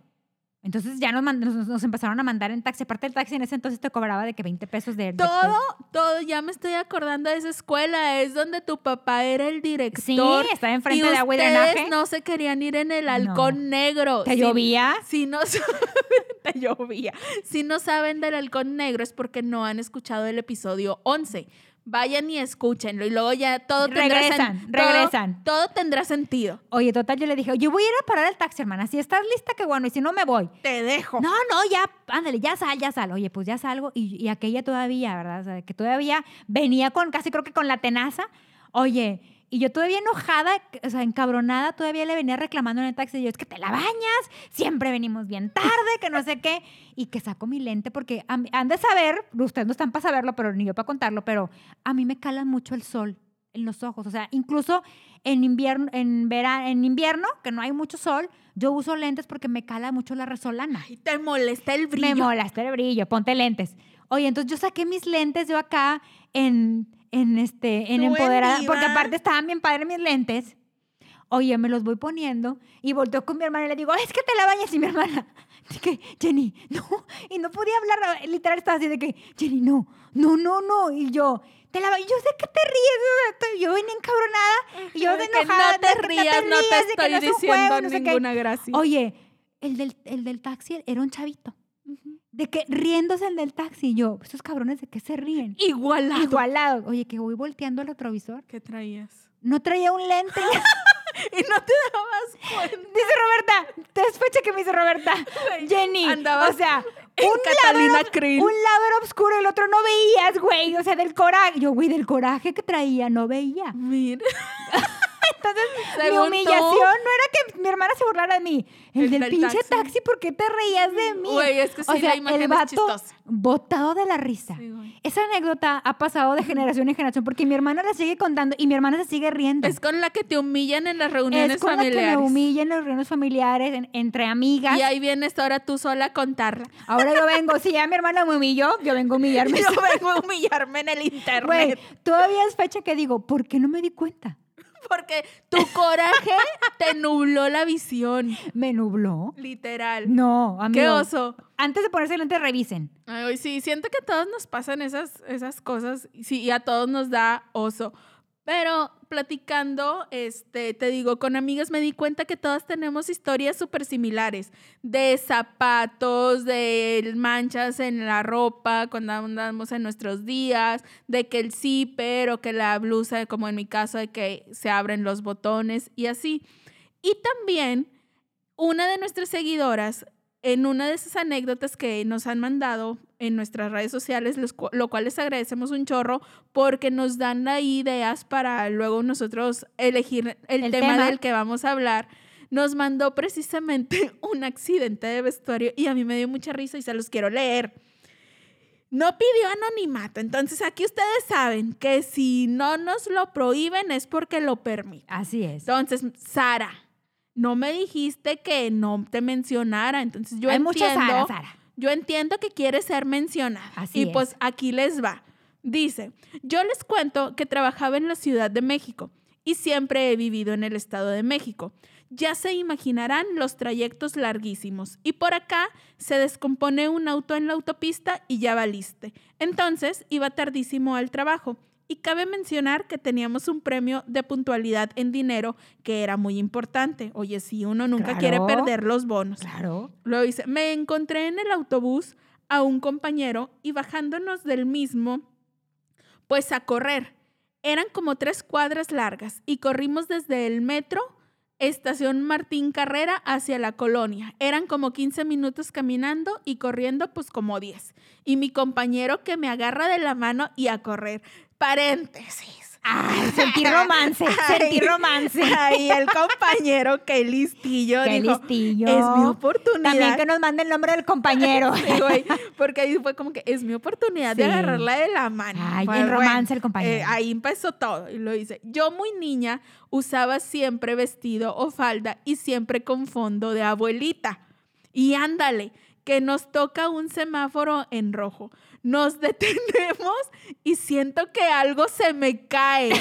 Entonces ya nos, nos, nos empezaron a mandar en taxi. Aparte el taxi en ese entonces te cobraba de que 20 pesos de... de- Todo, todo, ya me estoy acordando de esa escuela, es donde tu papá era el director. Sí, estaba enfrente y de agua y drenaje. no se querían ir en el halcón negro. ¿Te Si- llovía? Si no te llovía. Si no saben del halcón negro es porque no han escuchado el episodio 11. Vayan y escúchenlo y luego ya todo tendrá sen- Regresan, todo- regresan. Todo, tendrá sentido. Oye, total, yo le dije, yo voy a ir a parar el taxi, hermana. Si estás lista, qué bueno. Y si no, me voy. Te dejo. No, no, ya, ándale, ya sal, ya sal. Oye, pues ya salgo. Y, y aquella todavía, ¿verdad? O sea, que todavía venía con, casi creo que con la tenaza. Oye, y yo todavía enojada, o sea, encabronada, todavía le venía reclamando en el taxi. Y yo, es que te la bañas, siempre venimos bien tarde, que no sé qué. Y que saco mi lente porque a mí- han de saber, ustedes no están para saberlo, pero ni yo para contarlo, pero a mí me cala mucho el sol en los ojos. O sea, incluso en invierno, en verano, en invierno, que no hay mucho sol, yo uso lentes porque me cala mucho la resolana. Ay, te molesta el brillo. Me molesta el brillo, ponte lentes. Oye, entonces yo saqué mis lentes yo acá en, en este, en en empoderada, diva. porque aparte estaban bien padres mis lentes. Oye, me los voy poniendo y volteo con mi hermana y le digo, es que te la bañas y mi hermana. que, Jenny, no. Y no podía hablar, literal estaba así de que, Jenny, no, no, no, no. Y yo, te la bañas, yo sé que te ríes. Yo venía encabronada y yo de De que enojada. no te que rías, no te rías, de que estoy no es diciendo juego, no sé ninguna gracia. Oye, el del, el del taxi era un chavito. De que riéndose el del taxi. Y yo, estos cabrones, ¿de qué se ríen? Igualado. Igualados. Oye, que voy volteando el retrovisor. ¿Qué traías? No traía un lente. Y no te dabas cuenta. dice Roberta. Te despecha que me dice Roberta. Güey, Jenny. andabas- O sea, En Catalina lado, Krill. un lado era oscuro, el otro no veías, güey. O sea, del coraje. Yo, güey, del coraje que traía, no veía. Mira. Entonces, mi Según tú. humillación no era que mi hermana se burlara de mí. El, El del del pinche taxi. taxi. ¿por qué te reías de mí? Güey, es que sí, o sea, la imagen el es vato chistosa. botado de la risa. Sí, güey. Esa anécdota ha pasado de generación en generación porque mi hermana la sigue contando y mi hermana se sigue riendo. Es con la que te humillan en las reuniones Es con la que familiares. me humilla en las reuniones familiares, en- entre amigas. Y ahí vienes ahora tú sola a contarla. Ahora yo vengo, si ya mi hermana me humilló, yo vengo a humillarme. Yo vengo a humillarme en el Güey, internet. todavía es fecha que digo, ¿por qué no me di cuenta? Porque tu coraje te nubló la visión. ¿Me nubló? Literal. No, amigo. Qué oso. Antes de ponerse lentes, revisen. Ay, sí, siento que a todos nos pasan esas, esas cosas. Sí, y a todos nos da oso. Pero platicando, este, te digo, con amigas me di cuenta que todas tenemos historias súper similares. De zapatos, de manchas en la ropa cuando andamos en nuestros días, de que el zipper o que la blusa, como en mi caso, de que se abren los botones y así. Y también una de nuestras seguidoras, en una de esas anécdotas que nos han mandado en nuestras redes sociales, lo cual les agradecemos un chorro porque nos dan ahí ideas para luego nosotros elegir el, El tema, tema. del que vamos a hablar. Nos mandó precisamente un accidente de vestuario y a mí me dio mucha risa y se los quiero leer. No pidió anonimato, entonces aquí ustedes saben que si no nos lo prohíben es porque lo permiten. Así es. Entonces, Sara, no me dijiste que no te mencionara. Entonces, yo Hay entiendo. muchas Sara, Sara. Yo entiendo que quiere ser mencionada. Así y es. pues aquí les va. Dice, yo les cuento que trabajaba en la Ciudad de México y siempre he vivido en el Estado de México. Ya se imaginarán los trayectos larguísimos. Y por acá se descompone un auto en la autopista y ya valiste. Entonces iba tardísimo al trabajo. Y cabe mencionar que teníamos un premio de puntualidad en dinero que era muy importante. Oye, si uno nunca quiere perder los bonos. Claro. Luego dice, me encontré en el autobús a un compañero y bajándonos del mismo, pues a correr. Eran como tres cuadras largas y corrimos desde el metro, estación Martín Carrera, hacia la colonia. Eran como 15 minutos caminando y corriendo pues como 10. Y mi compañero que me agarra de la mano y a correr. Paréntesis. Ay, sentí romance, sentí romance. Ahí el compañero, que listillo, Qué dijo, listillo. es mi oportunidad. También que nos mande el nombre del compañero. Sí, güey, porque ahí fue como que es mi oportunidad de agarrarla de la mano. Ay, en bueno, romance el compañero. eh, ahí empezó todo y lo dice. Yo muy niña usaba siempre vestido o falda y siempre con fondo de abuelita. Y ándale, que nos toca un semáforo en rojo. Nos detenemos y siento que algo se me cae.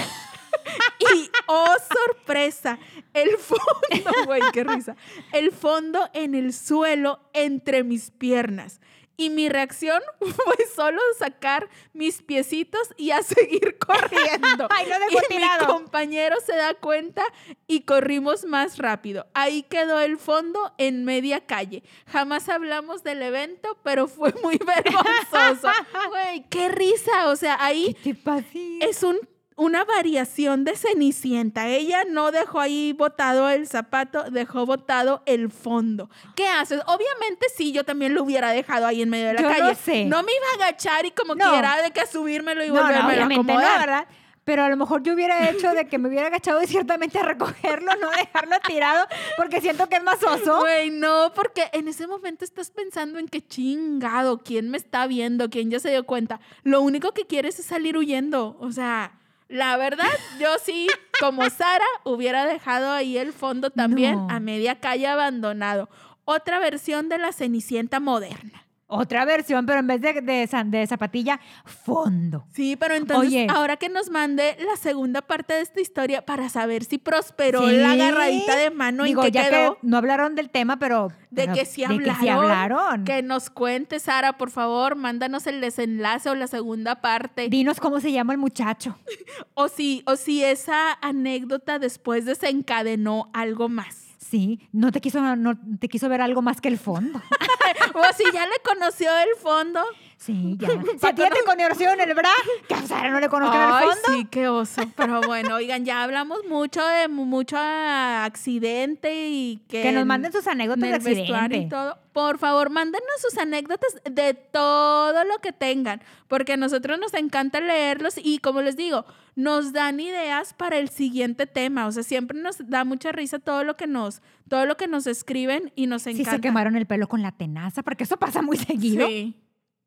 Y, oh, sorpresa, el fondo, qué risa. El fondo en el suelo entre mis piernas. Y mi reacción fue solo sacar mis piecitos y a seguir corriendo. Ay, dejó y mi tirado. compañero se da cuenta y corrimos más rápido. Ahí quedó el fondo en media calle. Jamás hablamos del evento, pero fue muy vergonzoso. Güey, qué risa. O sea, ahí ¿Qué te es un, una variación de Cenicienta. Ella no dejó ahí botado el zapato, dejó botado el fondo. ¿Qué haces? Obviamente sí, yo también lo hubiera dejado ahí en medio de la Yo no calle. sé. me iba a agachar y como No. quiera de que subírmelo y No, no, volverme a obviamente no, acomodar. ¿verdad? Pero a lo mejor yo hubiera hecho de que me hubiera agachado y ciertamente a recogerlo, no dejarlo tirado, porque siento que es más oso. Güey, no, porque en ese momento estás pensando en que chingado, quién me está viendo, quién ya se dio cuenta. Lo único que quieres es salir huyendo. O sea, la verdad, yo sí, como Sara, hubiera dejado ahí el fondo también No. a media calle abandonado. Otra versión de la Cenicienta moderna. Otra versión, pero en vez de, de, za- de zapatilla, fondo. Sí, pero entonces Oye. ahora que nos mande la segunda parte de esta historia para saber si prosperó Sí. la agarradita de mano Digo, en que ya quedó. que no hablaron del tema, pero... De pero que sí de hablaron. que sí hablaron. Que nos cuente, Sara, por favor, mándanos el desenlace o la segunda parte. Dinos cómo se llama el muchacho. O si, o si esa anécdota después desencadenó algo más. Sí, no te quiso, no te quiso ver algo más que el fondo. o si ya le conoció el fondo. Sí, ya. Si a ti ya te conocieron el bra, que Sara no le conozcan el fondo. sí, qué oso. Pero bueno, oigan, ya hablamos mucho de mu- mucho ah, accidente y que... Que nos en- manden sus en anécdotas de vestuario y accidente. todo. Por favor, mándenos sus anécdotas de todo lo que tengan, porque a nosotros nos encanta leerlos y como les digo, nos dan ideas para el siguiente tema. O sea, siempre nos da mucha risa todo lo que nos, todo lo que nos escriben y nos Si encanta. se quemaron el pelo con la tenaza, porque eso pasa muy seguido. Sí.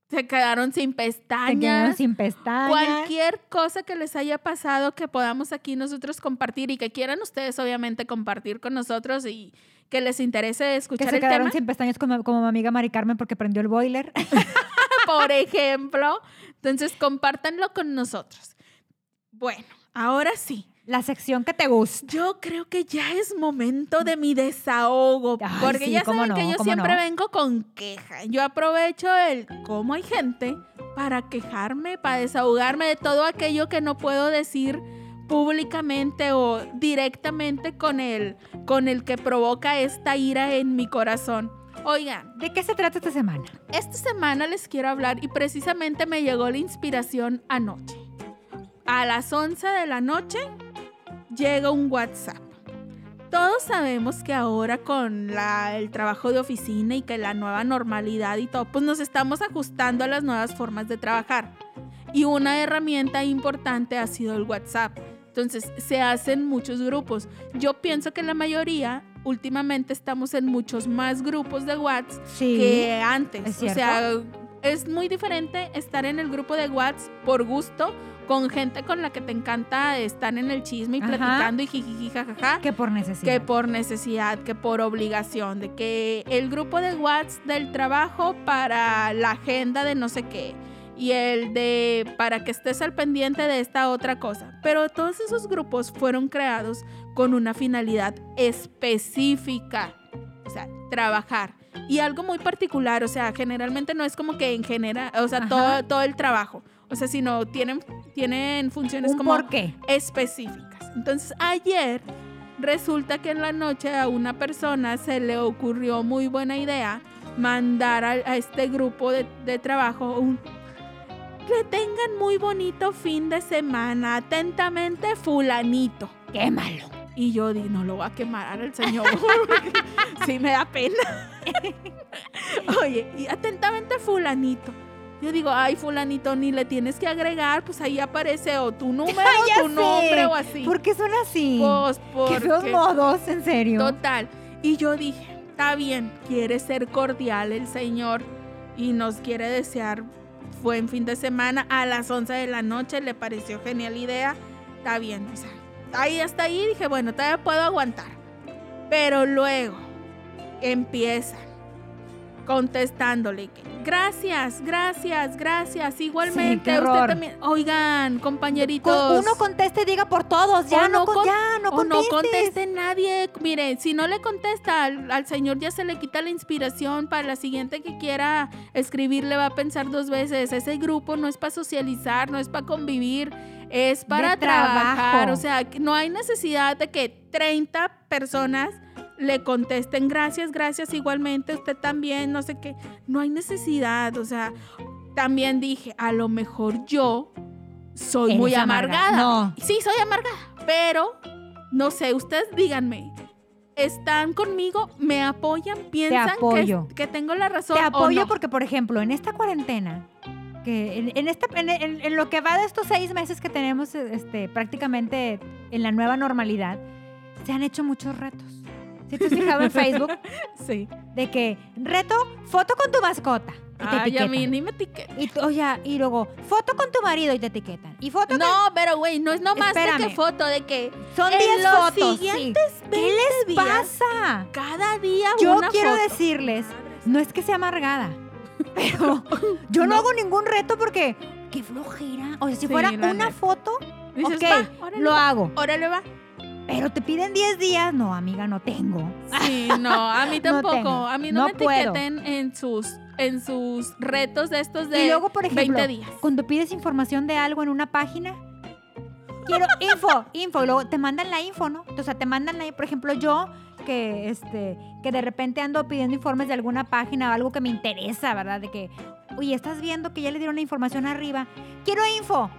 Se quedaron sin Se quedaron pestañas. sin pestañas. Cualquier cosa que les haya pasado que podamos aquí nosotros compartir y que quieran ustedes obviamente compartir con nosotros y que les interese que escuchar se el quedaron tema, sin pestañas como, como mi amiga Mari Carmen porque prendió el boiler. por ejemplo. Entonces, compártanlo con nosotros. Bueno, ahora sí. La sección que te gusta. Yo creo que ya es momento de mi desahogo, Ay, porque sí, ya saben que yo siempre no. vengo con queja. Yo aprovecho el cómo hay gente para quejarme, para desahogarme de todo aquello que no puedo decir públicamente o directamente con el con el que provoca esta ira en mi corazón. Oigan, ¿De qué se trata esta semana? esta semana les quiero hablar y precisamente me llegó la inspiración anoche. A las 11 de la noche llega un WhatsApp. Todos sabemos que ahora con la- el trabajo de oficina y que la nueva normalidad y todo, pues nos estamos ajustando a las nuevas formas de trabajar. Y una herramienta importante ha sido el WhatsApp. Entonces se hacen muchos grupos. Yo pienso que la mayoría últimamente estamos en muchos más grupos de WhatsApp Sí. que antes. ¿Es o sea, es muy diferente estar en el grupo de WhatsApp por gusto con gente con la que te encanta estar en el chisme y Ajá. platicando y jijiji jajaja. Que por necesidad. Que por necesidad, que por obligación, de que el grupo de WhatsApp del trabajo para la agenda de no sé qué y el de para que estés al pendiente de esta otra cosa. Pero todos esos grupos fueron creados con una finalidad específica, o sea, trabajar. Y algo muy particular, o sea, generalmente no es como que en general, o sea, todo, todo el trabajo, o sea, sino tienen, tienen funciones ¿Un como por qué? específicas. Entonces, ayer resulta que en la noche a una persona se le ocurrió muy buena idea mandar a, a este grupo de, de trabajo un que tengan muy bonito fin de semana. Atentamente, fulanito. Quémalo. Y yo di, no lo voy a quemar al señor. sí me da pena. Oye, y atentamente fulanito. Yo digo, ay, fulanito, ni le tienes que agregar, pues ahí aparece o tu número, Ya tu sé. nombre o así. ¿Por qué son así? Pues porque- modos, en serio. Total. Y yo dije, está bien, quiere ser cordial el señor y nos quiere desear buen fin de semana a las 11 de la noche, le pareció genial idea, está bien, o sea, ahí hasta ahí dije, bueno, todavía puedo aguantar. Pero luego empiezan contestándole gracias, gracias, gracias, igualmente usted también. Oigan, compañeritos. Uno conteste diga por todos. Ya no, no con- ya no o no conteste nadie. Mire, si no le contesta al, al señor ya se le quita la inspiración para la siguiente que quiera escribir le va a pensar dos veces. Ese grupo no es para socializar, no es para convivir, es para trabajar. O sea, no hay necesidad de que 30 personas le contesten gracias, gracias igualmente, usted también, no sé qué. No hay necesidad, o sea, también dije, a lo mejor yo soy Eres muy amargada. amargada. No. Sí, soy amargada, pero no sé, ustedes díganme. ¿Están conmigo? ¿Me apoyan? ¿Piensan que, apoyo. que tengo la razón? Te o apoyo no? porque, por ejemplo, en esta cuarentena, que en, en esta, en, en- en lo que va de estos seis meses que tenemos este, prácticamente en la nueva normalidad, se han hecho muchos retos. Si te has fijado en Facebook, Sí. de que reto, foto con tu mascota. Y te Ay, a etiquetan. mí ni me etiqueten. Y, tú- oye, y luego, foto con tu marido y te etiquetan. Y foto No, pero güey, no es nomás de Espérame. que foto, de que. Son en 10 los fotos. sí. siguientes ¿Qué 20 les días, pasa? Cada día Yo una quiero foto. decirles, no es que sea amargada, pero yo no, No. hago ningún reto porque qué flojera. O sea, si Sí, fuera una foto, Dices, ok, va, órale, lo va, hago. órale va. Pero te piden 10 días, no, amiga, no tengo. Sí, no, a mí tampoco. a mí no, no me puedo. etiqueten en sus, en sus retos de estos de y luego, por ejemplo, 20 días. cuando pides información de algo en una página, quiero info, info, y luego te mandan la info, ¿no? O sea, te mandan ahí, por ejemplo, yo que este que de repente ando pidiendo informes de alguna página o algo que me interesa, ¿verdad? De que oye, estás viendo que ya le dieron la información arriba, quiero info.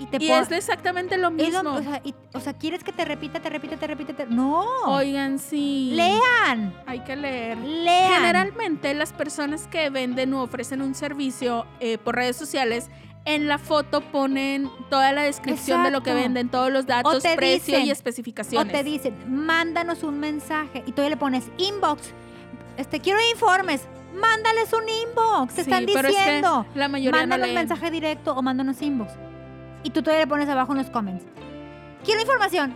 Y te Y pon- es exactamente lo mismo. o, sea, y- o sea, ¿quieres que te repita, te repita, te repita? te- No. Oigan, sí. Lean. Hay que leer. Lean. Generalmente las personas que venden o ofrecen un servicio eh, por redes sociales, en la foto ponen toda la descripción de lo que venden, todos los datos, precio dicen- y O especificaciones. te dicen, mándanos un mensaje y tú le pones inbox. Este, quiero informes. Mándales un inbox. Te Sí, están pero es que diciendo. la mayoría no Mándanos leen. mensaje directo o mándanos inbox. Y tú todavía le pones abajo en los comments. Quiero información.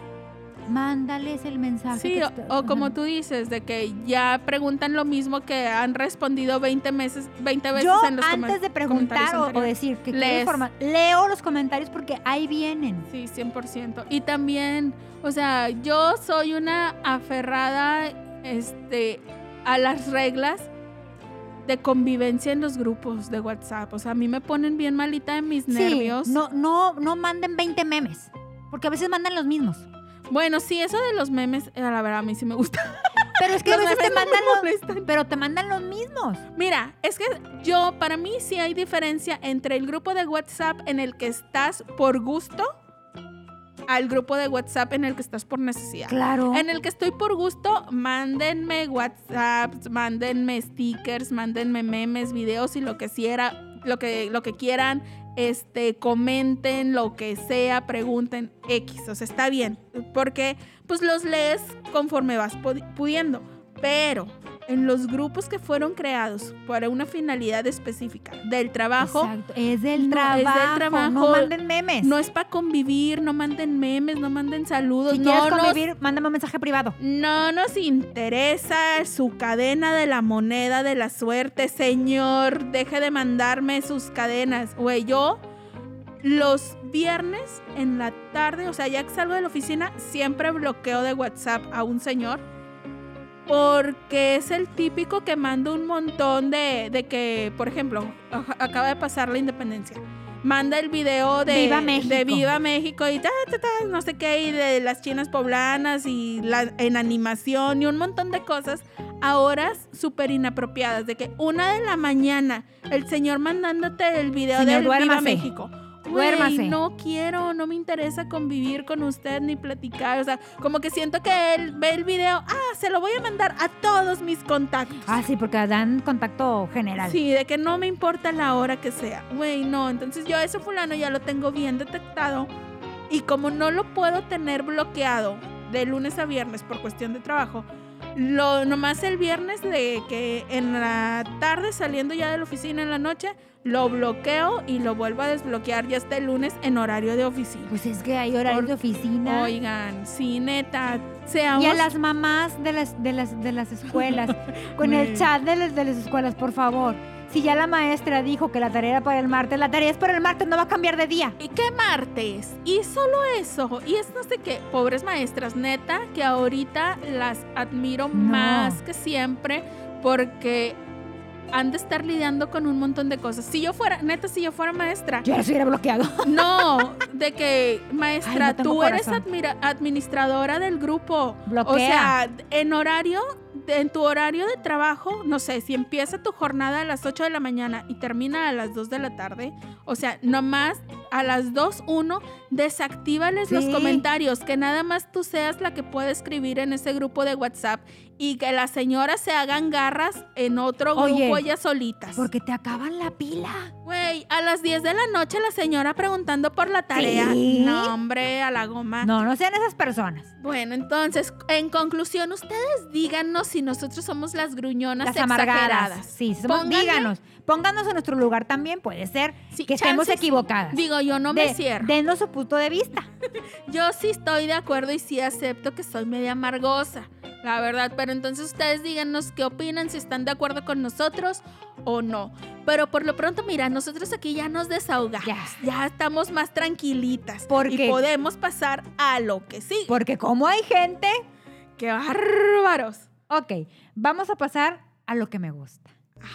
Mándales el mensaje. Sí, o, está- o como tú dices, de que ya preguntan lo mismo que han respondido 20 meses, 20 veces Yo en los antes de preguntar o, decir que quiero informar, leo los comentarios porque ahí vienen. Sí, 100%. Y también, o sea, yo soy una aferrada este, a las reglas de convivencia en los grupos de WhatsApp. O sea, a mí me ponen bien malita de mis nervios. No, no, no manden 20 memes. Porque a veces mandan los mismos. Bueno, sí, eso de los memes, eh, la verdad, a mí sí me gusta. Pero es que a veces te no mandan los, pero te mandan los mismos. Mira, es que yo, para mí sí hay diferencia entre el grupo de WhatsApp en el que estás por gusto al grupo de WhatsApp en el que estás por necesidad. Claro. En el que estoy por gusto, mándenme WhatsApp, mándenme stickers, mándenme memes, videos y lo que quiera, lo que, lo que quieran, este, comenten, lo que sea, pregunten, X, o sea, está bien, porque pues los lees conforme vas pudi- pudiendo, pero en los grupos que fueron creados para una finalidad específica del trabajo, Exacto. Es del, No, es del trabajo, trabajo. No manden memes. no es para convivir, no manden memes, no manden saludos, si no quieres nos convivir, mándame un mensaje privado. no nos interesa su cadena de la moneda de la suerte, señor. Deje de mandarme sus cadenas. Güey, yo los viernes en la tarde, o sea, ya que salgo de la oficina, siempre bloqueo de WhatsApp a un señor. Porque es el típico que manda un montón de, de que, por ejemplo, acaba de pasar la independencia. Manda el video de Viva México. de Viva México y ta, ta, ta, no sé qué, y de las chinas poblanas y la, en animación y un montón de cosas a horas súper inapropiadas. De que una de la mañana el señor mandándote el video de Viva. México. Güey, no quiero, no me interesa convivir con usted ni platicar. O sea, como que siento que él ve el video, ah, se lo voy a mandar a todos mis contactos. Ah, sí, porque dan contacto general. Sí, de que no me importa la hora que sea. Güey, no. Entonces yo a ese fulano ya lo tengo bien detectado. Y como no lo puedo tener bloqueado de lunes a viernes por cuestión de trabajo, lo nomás el viernes de que en la tarde saliendo ya de la oficina en la noche, lo bloqueo y lo vuelvo a desbloquear ya hasta el lunes en horario de oficina. Pues es que hay horarios Por- de oficina. Oigan, sí, neta, seamos Y a las mamás de las, de las, de las escuelas, con el chat de las, de las escuelas, por favor. Si ya la maestra dijo que la tarea era para el martes, la tarea es para el martes, no va a cambiar de día. ¿Y qué martes? Y solo eso. Y es no sé qué. Pobres maestras, neta, que ahorita las admiro No. más que siempre porque han de estar lidiando con un montón de cosas. Si yo fuera, neta, si yo fuera maestra, Yo ya se hubiera bloqueado. no, de que, maestra, Ay, no tengo tú eres corazón. administradora del grupo. Bloquea. O sea, en horario, en tu horario de trabajo, no sé, si empieza tu jornada a las 8 de la mañana y termina a las 2 de la tarde, o sea, nomás a las 2, 1, desactívales los comentarios, que nada más tú seas la que puede escribir en ese grupo de WhatsApp y que las señoras se hagan garras en otro Oye, grupo ellas solitas. Porque te acaban la pila. Güey, a las 10 de la noche la señora preguntando por la tarea. ¿Sí? No, hombre, a la goma. No, no sean esas personas. Bueno, entonces, en conclusión, ustedes díganos si nosotros somos las gruñonas Las exageradas. amargadas. Sí, somos- díganos. Pónganos en nuestro lugar también. Puede ser Sí, que estemos equivocadas. Digo, yo no me cierro. Denos su punto de vista. Yo sí estoy de acuerdo y sí acepto que soy media amargosa, la verdad. Pero entonces ustedes díganos qué opinan, si están de acuerdo con nosotros o no. Pero por lo pronto, mira, nosotros aquí ya nos desahogamos. Ya. Ya, estamos más tranquilitas. Porque- Y podemos pasar a lo que sí. Porque como hay gente... ¡Qué bárbaros! Ok, vamos a pasar a lo que me gusta.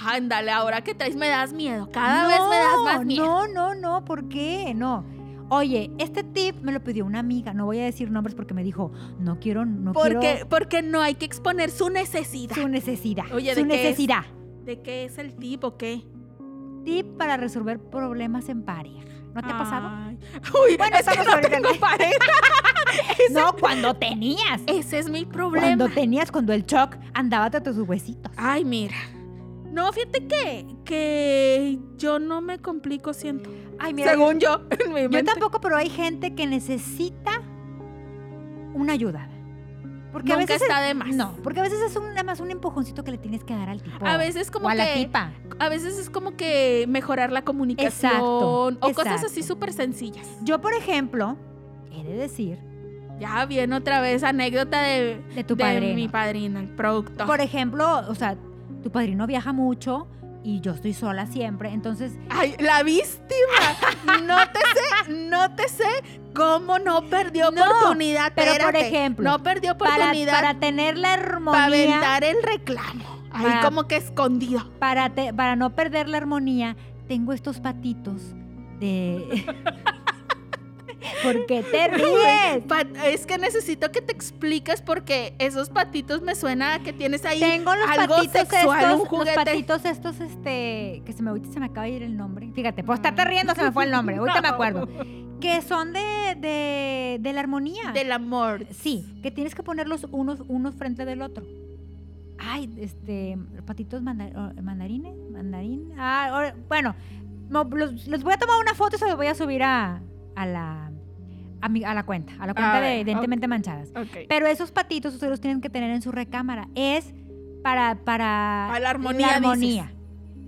Ándale, ahora que traes me das miedo. Cada vez me das más miedo. No, no, no, ¿por qué? No. Oye, este tip me lo pidió una amiga. No voy a decir nombres porque me dijo, no quiero, no Porque, quiero porque no hay que exponer su necesidad. su necesidad. Oye, su ¿de qué es? necesidad. ¿De qué es el tipo? ¿Qué? tip para resolver problemas en pareja. ¿No te ha pasado? Uy, Bueno, es que no tengo en- pareja. No, cuando tenías. Ese es mi problema. Cuando tenías, cuando el shock andaba de tus huesitos. Ay, mira. No, fíjate que, que yo no me complico, siento. Ay, mira, Según yo, en mi yo mente. tampoco, pero hay gente que necesita una ayuda. Porque a veces está es- de más. No, porque a veces es un, nada más un empujoncito que le tienes que dar al tipo. A veces como o a la tipa. a veces es como que mejorar la comunicación Exacto, o cosas así súper sencillas. Yo, por ejemplo, he de decir Ya viene otra vez anécdota de, de tu de padrino. mi padrino, el productor. Por ejemplo, o sea, tu padrino viaja mucho y yo estoy sola siempre, entonces Ay, la víctima. No te sé, no te sé cómo no perdió No, oportunidad. pero por ejemplo, no perdió para, oportunidad para tener la para armonía, aventar el reclamo. Ahí Para- como que escondido. para, te- para no perder la armonía, tengo estos patitos de... ¿Por qué te ríes? Es que necesito que te expliques porque esos patitos me suena a que tienes ahí Tengo los algo patitos sexual, estos, un los patitos estos, este, que se me ahorita se me acaba de ir el nombre. Fíjate, por estarte riendo se me fue el nombre, ahorita me acuerdo. Que son de, de, de la armonía. Del amor. Sí, que tienes que ponerlos unos, unos frente del otro. Ay, este, patitos manda- oh, mandarines, mandarín. Ah, bueno, no, los, les voy a tomar una foto y se los voy a subir a, a la a, mi- a la cuenta, a la cuenta A de ver, Evidentemente Manchadas. Ok. Pero esos patitos ustedes los tienen que tener en su recámara. Es para, para, Para la armonía, armonía.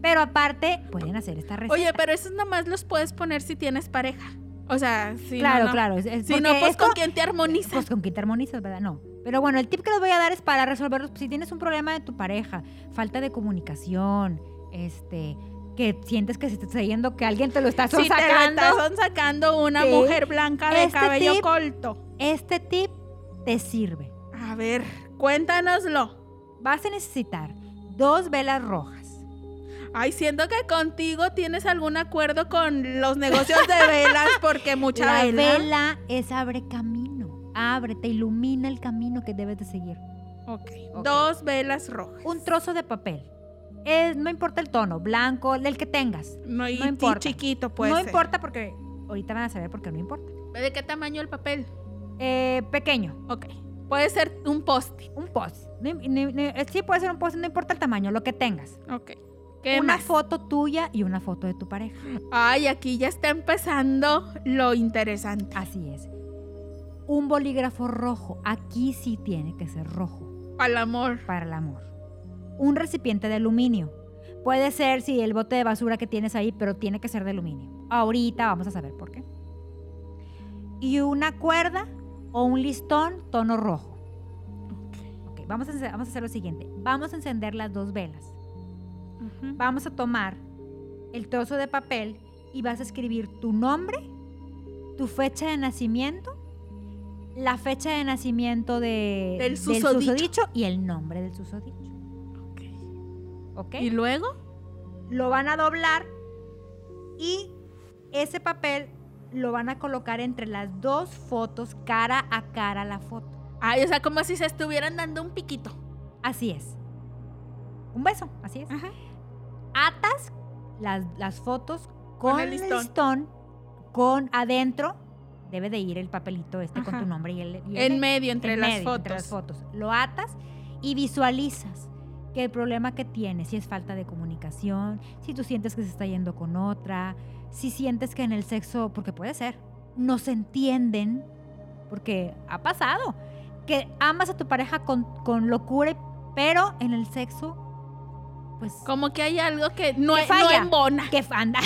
Pero aparte, pueden hacer esta receta. Oye, pero esos nomás los puedes poner si tienes pareja. O sea, si claro, no, no. claro. es- es Si no, pues esto- con quién te armonizas. Pues con quién te armonizas, ¿verdad? No. Pero bueno, el tip que les voy a dar es para resolverlos. Si tienes un problema de tu pareja, falta de comunicación, este, que sientes que se te está yendo, que alguien te lo está si te sacando, la estás sacando una Sí. mujer blanca de Este cabello tip- corto. este tip te sirve. A ver, cuéntanoslo. Vas a necesitar dos velas rojas. Ay, siento que contigo tienes algún acuerdo con los negocios de velas porque mucha La vela. vela es abre camino. Abre, te ilumina el camino que debes de seguir. Ok. Ok. Dos velas rojas. Un trozo de papel. Es- no importa el tono, blanco, el que tengas. No, y, no y importa. chiquito, puede no ser. importa porque ahorita van a saber por qué no importa. ¿De qué tamaño el papel? Eh, pequeño, Ok. Puede ser un post-it. un post. No- no- no- eh, sí, puede ser un post, no importa el tamaño, lo que tengas. Ok. ¿Qué una más? foto tuya y una foto de tu pareja. Ay, aquí ya está empezando lo interesante. Así es. Un bolígrafo rojo. Aquí sí tiene que ser rojo Al amor. para el amor. Un recipiente de aluminio. Puede ser, sí, el bote de basura que tienes ahí, pero tiene que ser de aluminio. Ahorita vamos a saber por qué. Y una cuerda o un listón tono rojo. Ok, vamos a vamos a hacer lo siguiente. Vamos a encender las dos velas. Vamos a tomar el trozo de papel y vas a escribir tu nombre, tu fecha de nacimiento, la fecha de nacimiento de, Del susodicho. susodicho y el nombre del susodicho. Ok. ¿Y luego? Lo van a doblar y ese papel lo van a colocar entre las dos fotos, cara a cara la foto. Ay, o sea, como si se estuvieran dando un piquito. Así es. Un beso, así es. Ajá. atas las, las fotos Con con, el listón. listón. con adentro. Debe de ir el papelito este con tu nombre y el, y el En medio, entre en las medio, fotos. entre las fotos. Lo atas y visualizas que el problema que tienes, si es falta de comunicación, si tú sientes que se está yendo con otra, si sientes que en el sexo, porque puede ser, no se entienden, porque ha pasado, que amas a tu pareja con, con locura, pero en el sexo, pues... Como que hay algo que no, Que no falla. embona. que anda.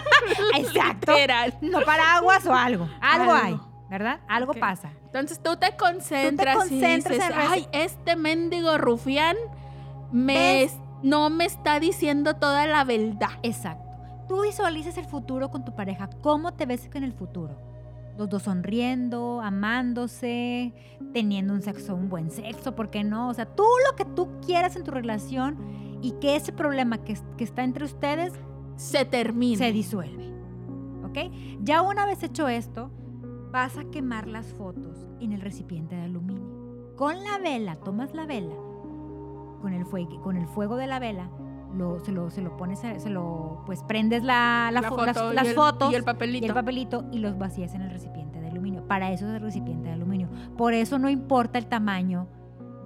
Exacto. Literal. No paraguas o algo. Algo, Algo. hay, ¿verdad? Algo pasa. Entonces tú te concentras, concentras y dices, en ay, este mendigo rufián me no me está diciendo toda la verdad. Exacto. Tú visualizas el futuro con tu pareja. ¿Cómo te ves en el futuro? Los dos sonriendo, amándose, teniendo un sexo, un buen sexo, ¿por qué no? O sea, tú lo que tú quieras en tu relación y que ese problema que, que está entre ustedes Se termina. se disuelve. ¿Ok? Ya una vez hecho esto, vas a quemar las fotos en el recipiente de aluminio. Con la vela, tomas la vela, con el, fuego, con el fuego de la vela, lo, se, lo, se lo pones, se lo, pues prendes la, la La fo- las, y el- fotos y el papelito. y el papelito y los vacías en el recipiente de aluminio. Para eso es el recipiente de aluminio. Por eso no importa el tamaño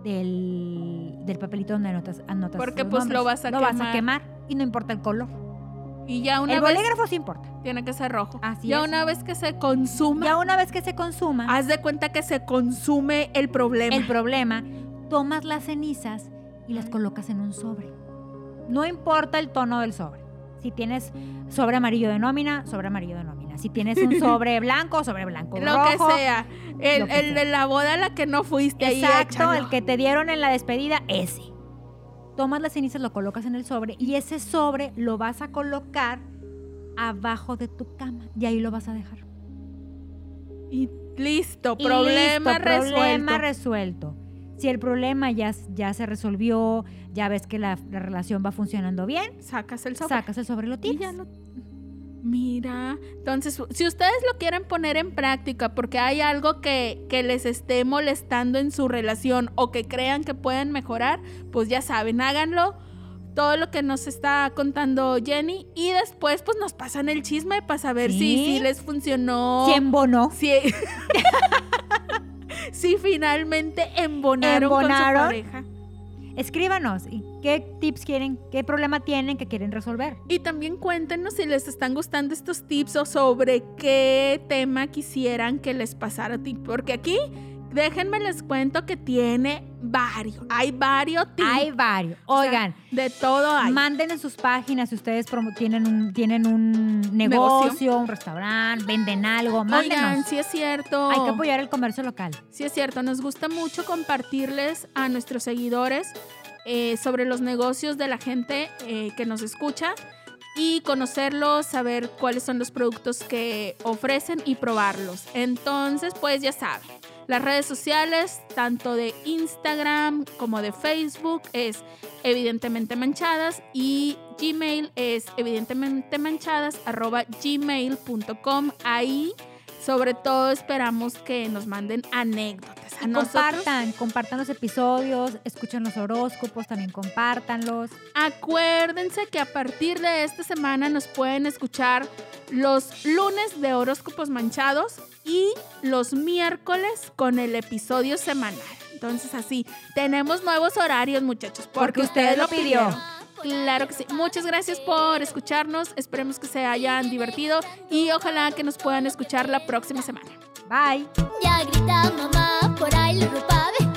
del, del papelito donde anotas, anotas Porque, pues, lo vas a Lo vas a quemar. quemar y no importa el color. Y ya una el vez bolígrafo sí importa. tiene que ser rojo. Así ya es. una vez que se consuma, Ya una vez que se consuma haz de cuenta que se consume el problema. el problema, tomas las cenizas y las colocas en un sobre. No importa el tono del sobre. Si tienes sobre amarillo de nómina, sobre amarillo de nómina. Si tienes un sobre blanco, sobre blanco. lo rojo. que sea. El, que el sea. de la boda a la que no fuiste Exacto, el que te dieron en la despedida, ese. Tomas las cenizas, lo colocas en el sobre y ese sobre lo vas a colocar abajo de tu cama y ahí lo vas a dejar. Y listo, Y problema listo, resuelto. Problema resuelto. Si el problema ya, ya se resolvió, ya ves que la, la relación va funcionando bien, Sacas el sobre. sacas el sobre y lo tiras. Mira, entonces, si ustedes lo quieren poner en práctica porque hay algo que, que les esté molestando en su relación o que crean que pueden mejorar, pues ya saben, háganlo. Todo lo que nos está contando Jenny y después pues nos pasan el chisme para saber si, Sí. si les funcionó. Si embonó. Si, si finalmente embonaron, Embonaron. con su pareja. Escríbanos. ¿Y qué tips quieren? ¿Qué problema tienen que quieren resolver? Y también cuéntenos si les están gustando estos tips o sobre qué tema quisieran que les pasara a ti. Porque aquí, déjenme les cuento que tiene varios. Hay varios tips. Hay varios. O sea, Oigan, de todo hay. manden en sus páginas si ustedes tienen un, tienen un Negocio. negocio, un restaurante, venden algo, mándenos. Oigan, sí es cierto. Hay que apoyar el comercio local. Sí es cierto, nos gusta mucho compartirles a nuestros seguidores eh, sobre los negocios de la gente eh, que nos escucha y conocerlos, saber cuáles son los productos que ofrecen y probarlos. Entonces, pues ya saben, las redes sociales, tanto de Instagram como de Facebook, es evidentemente manchadas y Gmail es evidentemente manchadas arroba gmail.com. Ahí, sobre todo, esperamos que nos manden anécdotas. A Y nosotros, compartan, compartan los episodios, escuchen los horóscopos, también compártanlos. Acuérdense que a partir de esta semana nos pueden escuchar los lunes de horóscopos manchados y los miércoles con el episodio semanal. Entonces así, tenemos nuevos horarios muchachos, porque, Porque usted lo pidió. pidieron. Claro que sí. Muchas gracias por escucharnos. Esperemos que se hayan divertido y ojalá que nos puedan escuchar la próxima semana. Bye. Ya grita mamá, por ahí la ropa ve.